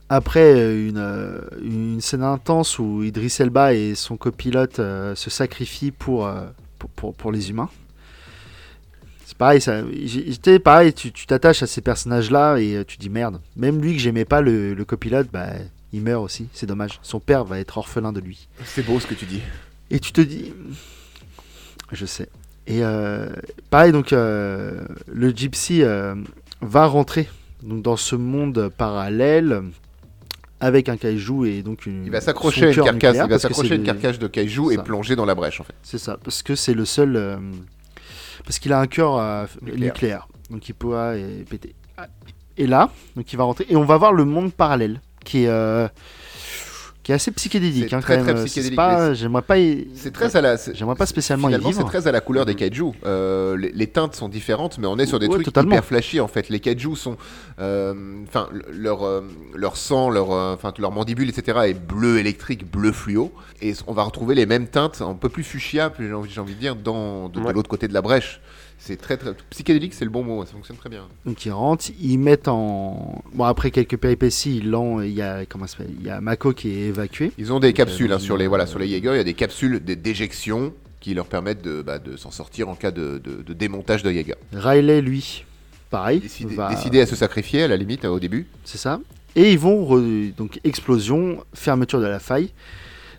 après euh, une, euh, une scène intense où Idris Elba et son copilote euh, se sacrifient pour, euh, pour, pour- pour les humains. C'est pareil, ça, j'étais pareil, tu tu t'attaches à ces personnages-là et tu dis merde. Même lui que j'aimais pas, le, le copilote, bah, il meurt aussi, c'est dommage. Son père va être orphelin de lui. C'est beau ce que tu dis. Et tu te dis. Je sais. Et euh, pareil, donc le gypsy va rentrer donc, dans ce monde parallèle avec un kaiju et donc une. Il va s'accrocher à une carcasse, il va s'accrocher une carcasse de kaiju et plonger dans la brèche en fait. C'est ça, parce que c'est le seul. euh, parce qu'il a un cœur euh, Nucléaire. nucléaire. donc il pourra euh, péter. Et là, donc il va rentrer et on va voir le monde parallèle qui est. euh, qui est assez psychédélique. C'est hein, très, quand très psychédélique, pas- J'aimerais pas. C'est très à la. J'aimerais pas spécialement y Finalement, c'est vivre. très à la couleur des kaiju. Euh, les, les teintes sont différentes, mais on est sur des Ouais, trucs totalement. hyper flashy en fait. Les kaiju sont, euh, enfin, le- leur euh, leur sang, leur, euh, enfin, leur mandibule, etc. est bleu électrique, bleu fluo, et on va retrouver les mêmes teintes, un peu plus fuchsia, j'ai envie, de dire, dans de, de Ouais. l'autre côté de la brèche. C'est très, très psychédélique, c'est le bon mot. Ça fonctionne très bien. Donc ils rentrent, ils mettent en. Bon, après quelques péripéties, ils l'ont. Il y a. Comment ça s'appelle Il y a Mako qui est évacué. Ils ont des capsules euh, hein, sur les voilà sur les Jaeger. Il y a des capsules des- d'éjection qui leur permettent de, bah, de s'en sortir en cas de, de- de démontage de Jaeger. Riley, lui, pareil. Décidé, va- décidé à se sacrifier à la limite au début. C'est ça. Et ils vont. re- Donc explosion, fermeture de la faille.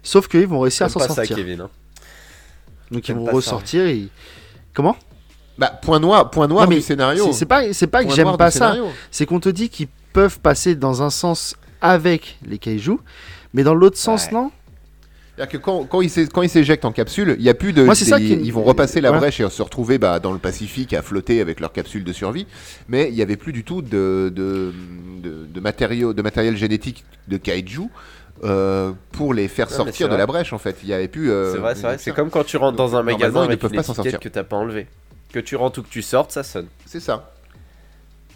Sauf qu'ils vont réussir à s'en pas ça, sortir. Kevin. hein. Donc ils vont ça, ressortir et. Comment? Bah, point noir, point noir Non, mais du scénario. C'est pas, c'est pas que j'aime pas ça. C'est qu'on te dit qu'ils peuvent passer dans un sens avec les kaiju, mais dans l'autre sens, Ouais. non C'est-à-dire que quand, quand ils s'éjectent en capsule, il y a plus de. Moi, c'est des- ça qui- Ils vont repasser la Voilà. brèche et se retrouver bah, dans le Pacifique à flotter avec leur capsule de survie. Mais il y avait plus du tout de, de, de, de matériaux, de matériel génétique de kaiju. euh, pour les faire Non, sortir de la brèche en fait, il y avait plus. euh, c'est vrai, c'est vrai. ça. C'est comme quand tu rentres dans un magasin ils ne avec peuvent une pas s'en étiquette sortir. que t'as pas enlevé. Que tu rentres ou que tu sortes, ça sonne. C'est ça.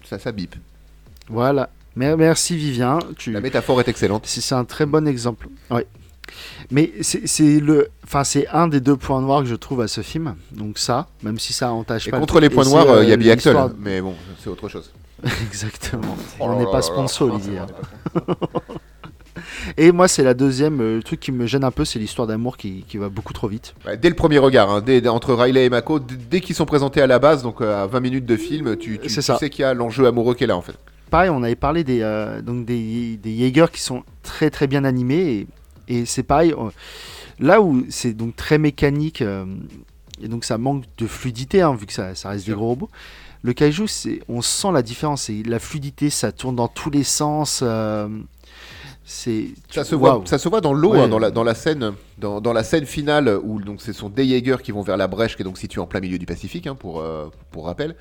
Ça, ça bip. Voilà. Mer- Merci Vivien. Tu... La métaphore est excellente. C'est un très bon exemple. Ouais. Mais c'est c'est le, enfin c'est un des deux points noirs que je trouve à ce film. Donc ça, même si ça entache Et pas. contre les points noirs, euh, il y a Billy Axel. l'histoire- Mais bon, c'est autre chose. Exactement. Oh on n'est pas sponsor. Olivier. Et moi, c'est la deuxième. euh, Le truc qui me gêne un peu, c'est l'histoire d'amour qui, qui va beaucoup trop vite. Ouais, dès le premier regard, hein, dès- entre Riley et Mako, dès qu'ils sont présentés à la base, donc euh, à 20 minutes de film, tu, sais qu'il y a l'enjeu amoureux qui est là en fait. Pareil, on avait parlé des, euh, donc des, des Jaeger qui sont très très bien animés. Et, et c'est pareil, euh, là où c'est donc très mécanique, euh, et donc ça manque de fluidité, hein, vu que ça, ça reste des gros robots. Le kaiju, on sent la différence. C'est la fluidité, ça tourne dans tous les sens. euh, c'est Ça se, voit, ça se voit dans l'eau, Ouais. hein, dans, la, dans la scène, dans, dans la scène finale où donc ce sont des Jaeger qui vont vers la brèche qui est donc située en plein milieu du Pacifique, hein, pour, euh, pour rappel.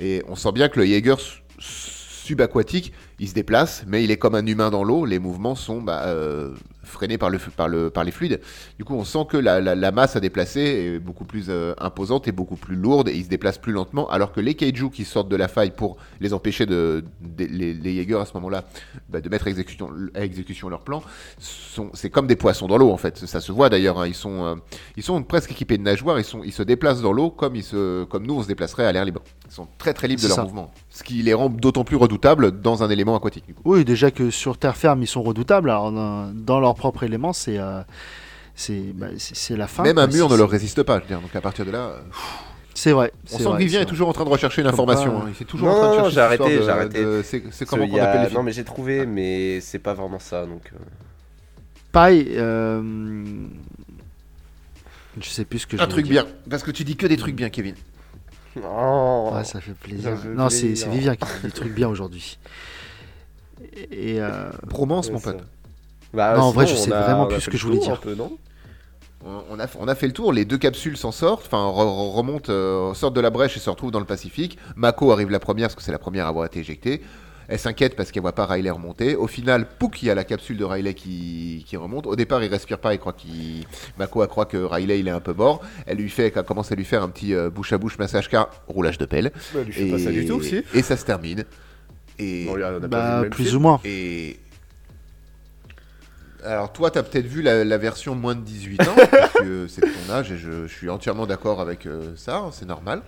Et on sent bien que le Jaeger subaquatique, il se déplace, mais il est comme un humain dans l'eau. Les mouvements sont bah, euh, freinés par, le, par, le, par les fluides. Du coup, on sent que la, la- masse à déplacer est beaucoup plus euh, imposante et beaucoup plus lourde, et ils se déplacent plus lentement, alors que les kaiju qui sortent de la faille pour les empêcher de, les, les à ce moment-là bah, de mettre à exécution, à exécution leur plan, c'est comme des poissons dans l'eau en fait. Ça se voit d'ailleurs. hein. Ils sont, euh, ils sont presque équipés de nageoires. Ils sont, ils se déplacent dans l'eau comme comme nous on se déplacerait à l'air libre. Ils sont très très libres de leur ça. mouvement, ce qui les rend d'autant plus redoutables dans un élément aquatique. du coup. Oui, déjà que sur terre ferme, ils sont redoutables. Alors, dans, dans leur propre élément, c'est euh, c'est bah, la fin. Même un mur ne leur résiste pas. Je veux dire. Donc à partir de là, euh, C'est vrai. on sent vrai, que Vivien est toujours en train de rechercher une Comme information. quoi, hein. Il est toujours Non, en train de non, chercher j'ai arrêté, j'ai arrêté. de- C'est c'est Ce- comment qu'on a- appelle les Non, mais j'ai trouvé, mais c'est pas vraiment ça. Donc, euh, Pareil. euh, Je sais plus ce que je Un truc dire. bien, parce que tu dis que des trucs bien, Kevin. Oh. Ouais, ça fait plaisir. Non, c'est c'est Vivien qui dit des trucs bien aujourd'hui. Et euh, mon pote. Bah, Non, en vrai, je sais on a- vraiment plus fait ce que le je voulais tour dire. Un peu, non? On a, on a fait le tour, les deux capsules s'en sortent, enfin re- re- remontent, euh, sortent de la brèche et se retrouvent dans le Pacifique. Mako arrive la première parce que c'est la première à avoir été éjectée. Elle s'inquiète parce qu'elle voit pas Riley remonter. Au final, pouc, il y a la capsule de Riley qui, qui remonte. Au départ, il respire pas, il croit qu'il. Mako elle croit que Riley il est un peu mort. Elle lui fait, elle commence à lui faire un petit euh, bouche à bouche massage car roulage de pelle. Bah, lui fais pas ça du tout, si. et ça se termine. Et, On lui a- on a pas vu bah, plus film. ou moins. et alors toi, tu as peut-être vu la, la version moins de 18 ans, parce que c'est de ton âge, et je, je suis entièrement d'accord avec euh, ça, hein, c'est normal.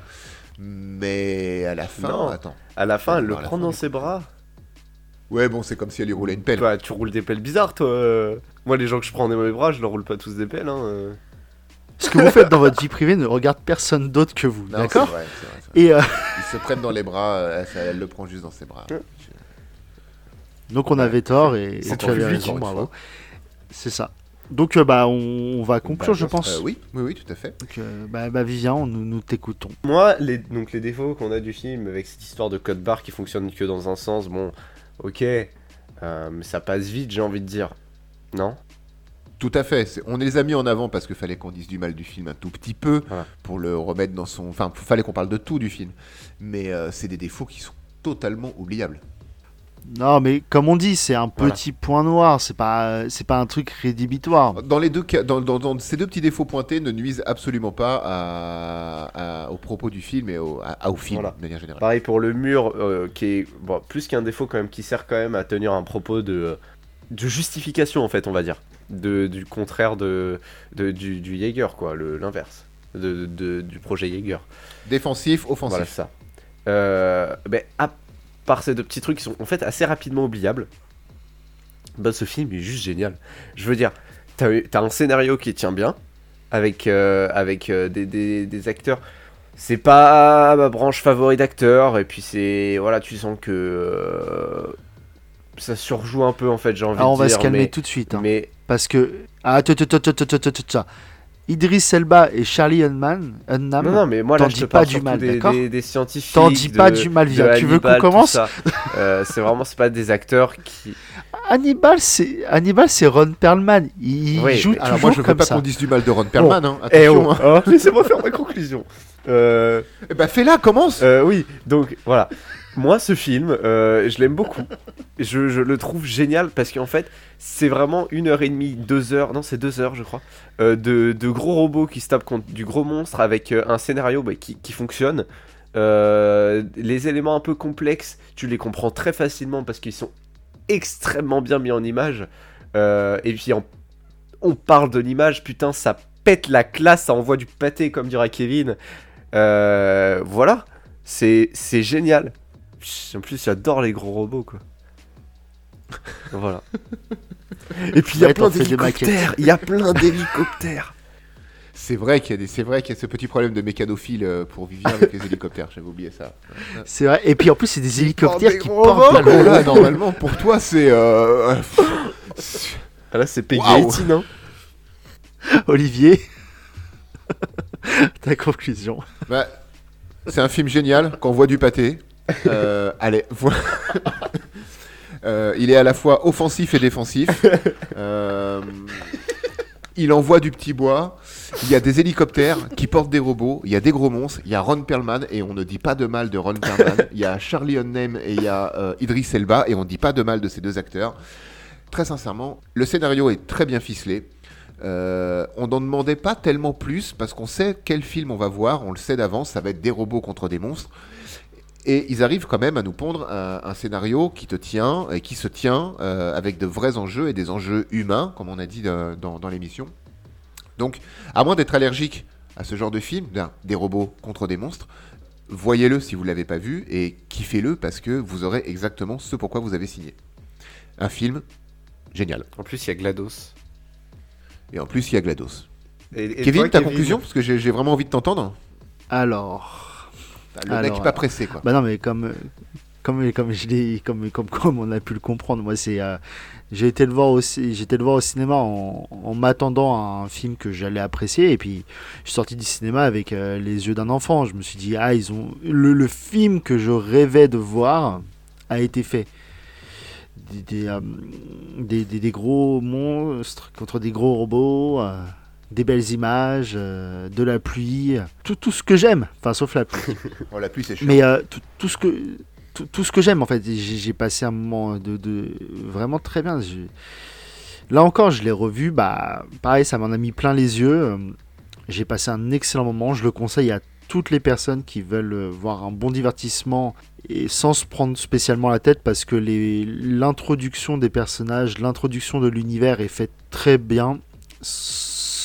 Mais à la fin, Non. attends. À la fin, elle le prend fin, dans ses bras. Ouais, bon, c'est comme si elle lui roulait une pelle. Toi, tu roules des pelles bizarres, toi. Moi, les gens que je prends dans mes bras, je leur roule pas tous des pelles. Hein. ce que vous faites dans votre vie privée ne regarde personne d'autre que vous. D'accord. Et euh, Ils se prennent dans les bras, euh, elle, elle le prend juste dans ses bras. Donc on avait tort et, C'est et tu avais raison, bravo. C'est ça. Donc euh, bah on, on va conclure, Bah, je pense. euh, oui, oui, oui, tout à fait. Donc, euh, bah, bah, Vivien, nous, nous t'écoutons. Moi, les, donc, les défauts qu'on a du film, avec cette histoire de code barre qui fonctionne que dans un sens, bon, ok. euh, mais ça passe vite, j'ai envie de dire. Non? Tout à fait. On les a mis en avant parce qu'il fallait qu'on dise du mal du film un tout petit peu Voilà. pour le remettre dans son. Enfin, il fallait qu'on parle de tout du film. Mais euh, c'est des défauts qui sont totalement oubliables. Non, mais comme on dit, c'est un Voilà. petit point noir. C'est pas, c'est pas un truc rédhibitoire. Dans les deux cas, dans, dans- dans ces deux petits défauts pointés ne nuisent absolument pas à, à- au propos du film et au, à- au film Voilà. de manière générale. Pareil pour le mur, euh, qui est bon, plus qu'un défaut quand même, qui sert quand même à tenir un propos de, de justification en fait, on va dire, de, du contraire de, de- du, du Jaeger quoi, le- l'inverse de, de- du projet Jaeger. Défensif, offensif. Voilà ça. Euh, ben, à part ces deux petits trucs qui sont en fait assez rapidement oubliables, bah, ce film est juste génial. Je veux dire, t'as un scénario qui tient bien, avec, euh, avec euh, des, des- des acteurs. C'est pas ma branche favori d'acteurs, et puis c'est. Voilà, tu sens que. euh, ça surjoue un peu en fait, j'ai envie Alors on de va dire. se calmer mais, tout de suite. hein. mais Parce que. Ah, Idris Elba et Charlie Hunnam. Non, non, mais moi, là, je pas du mal, des, scientifiques. T'en dis pas du mal, viens. Tu veux qu'on commence euh, C'est vraiment, c'est pas des acteurs qui. Hannibal, c'est Hannibal, c'est Ron Perlman. Il oui, joue alors toujours moi, je veux pas qu'on dise du mal de Ron Perlman. Bon. Hein, eh attention. Eh oh, hein. oh, Laissez-moi faire ma conclusion. Euh... Eh ben, fais-la, commence. Euh, oui, donc voilà. Moi, ce film, euh, je l'aime beaucoup. Je, le trouve génial parce qu'en fait, c'est vraiment une heure et demie, deux heures, non, c'est deux heures, je crois, euh, de, gros robots qui se tapent contre du gros monstre avec euh, un scénario bah, qui, fonctionne. Les éléments un peu complexes, tu les comprends très facilement parce qu'ils sont extrêmement bien mis en image. Et puis, en- on parle de l'image, putain, ça pète la classe, ça envoie du pâté, comme dirait Kevin. Voilà, c'est génial. En plus, j'adore les gros robots, quoi. voilà. Et puis, il y a plein d'hélicoptères. Il y a plein d'hélicoptères. C'est vrai qu'il y a des, c'est vrai qu'il y a ce petit problème de mécanophile euh, pour Vivien avec les hélicoptères. J'avais oublié ça. C'est vrai. Et puis en plus, c'est des hélicoptères des qui portent là, normalement, pour toi, c'est. euh, Ah, là, c'est Peggy Waouh. 18, hein. Olivier, ta conclusion. bah, c'est un film génial qu'on voit du pâté. Euh, allez, vo- Euh, il est à la fois offensif et défensif. Euh, il envoie du petit bois. Il y a des hélicoptères qui portent des robots. Il y a des gros monstres. Il y a Ron Perlman et on ne dit pas de mal de Ron Perlman. Il y a Charlie Hunnam et il y a euh, Idris Elba et on ne dit pas de mal de ces deux acteurs. Très sincèrement, le scénario est très bien ficelé. Euh, on n'en demandait pas tellement plus parce qu'on sait quel film on va voir, on le sait d'avance, ça va être des robots contre des monstres. Et ils arrivent quand même à nous pondre un, un scénario qui te tient et qui se tient euh, avec de vrais enjeux et des enjeux humains, comme on a dit euh, dans, dans l'émission. Donc, à moins d'être allergique à ce genre de film, des robots contre des monstres, voyez-le si vous ne l'avez pas vu et kiffez-le parce que vous aurez exactement ce pourquoi vous avez signé. Un film génial. En plus, il y a GLaDOS. Et en plus, il y a GLaDOS. Et- et Kevin, toi, ta conclusion Parce que j'ai vraiment envie de t'entendre. Alors. Le Alors, mec pas pressé, quoi. Bah non, mais comme, comme, comme, je comme, comme, comme on a pu le comprendre, moi, c'est. euh, j'ai été le voir aussi, j'étais le voir au cinéma en, en m'attendant à un film que j'allais apprécier et puis je suis sorti du cinéma avec euh, les yeux d'un enfant. Je me suis dit ah ils ont le, le film que je rêvais de voir a été fait. Des, des, euh, des, des- des gros monstres contre des gros robots, des belles images, euh, de la pluie, tout, tout ce que j'aime, enfin sauf la pluie. Oh, la pluie, c'est. Mais euh, tout, tout ce que tout, tout ce que j'aime en fait, j'ai passé un moment de, de- vraiment très bien. Là encore, je l'ai revu, bah pareil, ça m'en a mis plein les yeux. Euh, J'ai passé un excellent moment. Je le conseille à toutes les personnes qui veulent voir un bon divertissement et sans se prendre spécialement la tête parce que l'introduction des personnages, l'introduction de l'univers est faite très bien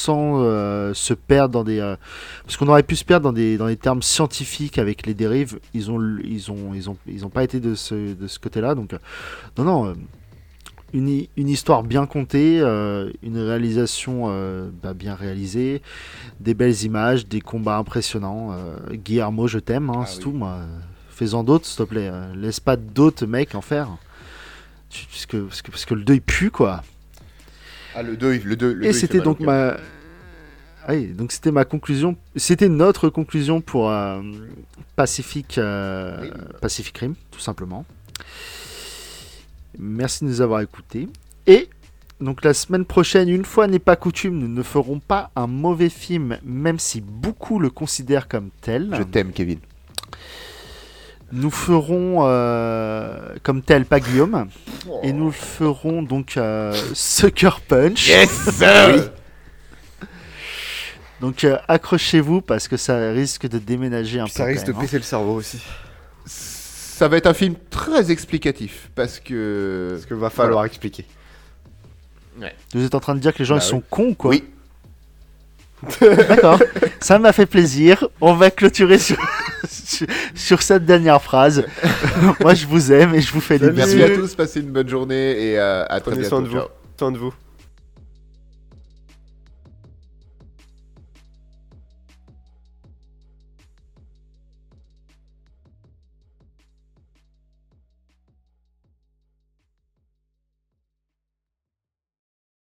sans euh, se perdre dans des euh, parce qu'on aurait pu se perdre dans des dans des termes scientifiques avec les dérives ils ont ils ont ils ont ils ont pas été de ce de ce côté-là donc euh, non non une, une histoire bien contée, euh, une réalisation euh, bah, bien réalisée, des belles images, des combats impressionnants. euh, Guillermo, je t'aime, hein, Ah c'est oui. tout. Moi. Fais-en d'autres, s'il te plaît. laisse pas d'autres mecs en faire. Parce que, parce, que, parce que le deuil pue, quoi. Ah, le 2, le 2, le Et c'était donc ma. Ah Oui, donc c'était ma conclusion. C'était notre conclusion pour euh, Pacific, euh, Rim. Pacific Rim, tout simplement. Merci de nous avoir écoutés. Et donc la semaine prochaine, une fois n'est pas coutume, nous ne ferons pas un mauvais film, même si beaucoup le considèrent comme tel. Je t'aime, Kevin. Nous ferons euh, comme tel, pas Guillaume. Et nous ferons donc euh, Sucker Punch. Yes Oui. Donc euh, accrochez-vous parce que ça risque de déménager un peu. Ça risque quand de même, hein. le cerveau aussi. Ça va être un film très explicatif parce que. Parce qu'il va falloir expliquer. Vous êtes en train de dire que les gens Bah ils sont cons quoi Oui. D'accord. ça m'a fait plaisir. On va clôturer sur, sur, cette dernière phrase. Moi je vous aime et je vous fais des Salut. Merci bisous. à tous, passez une bonne journée et euh, à très Prenez bientôt. soin de vous. Ciao. Soin de vous.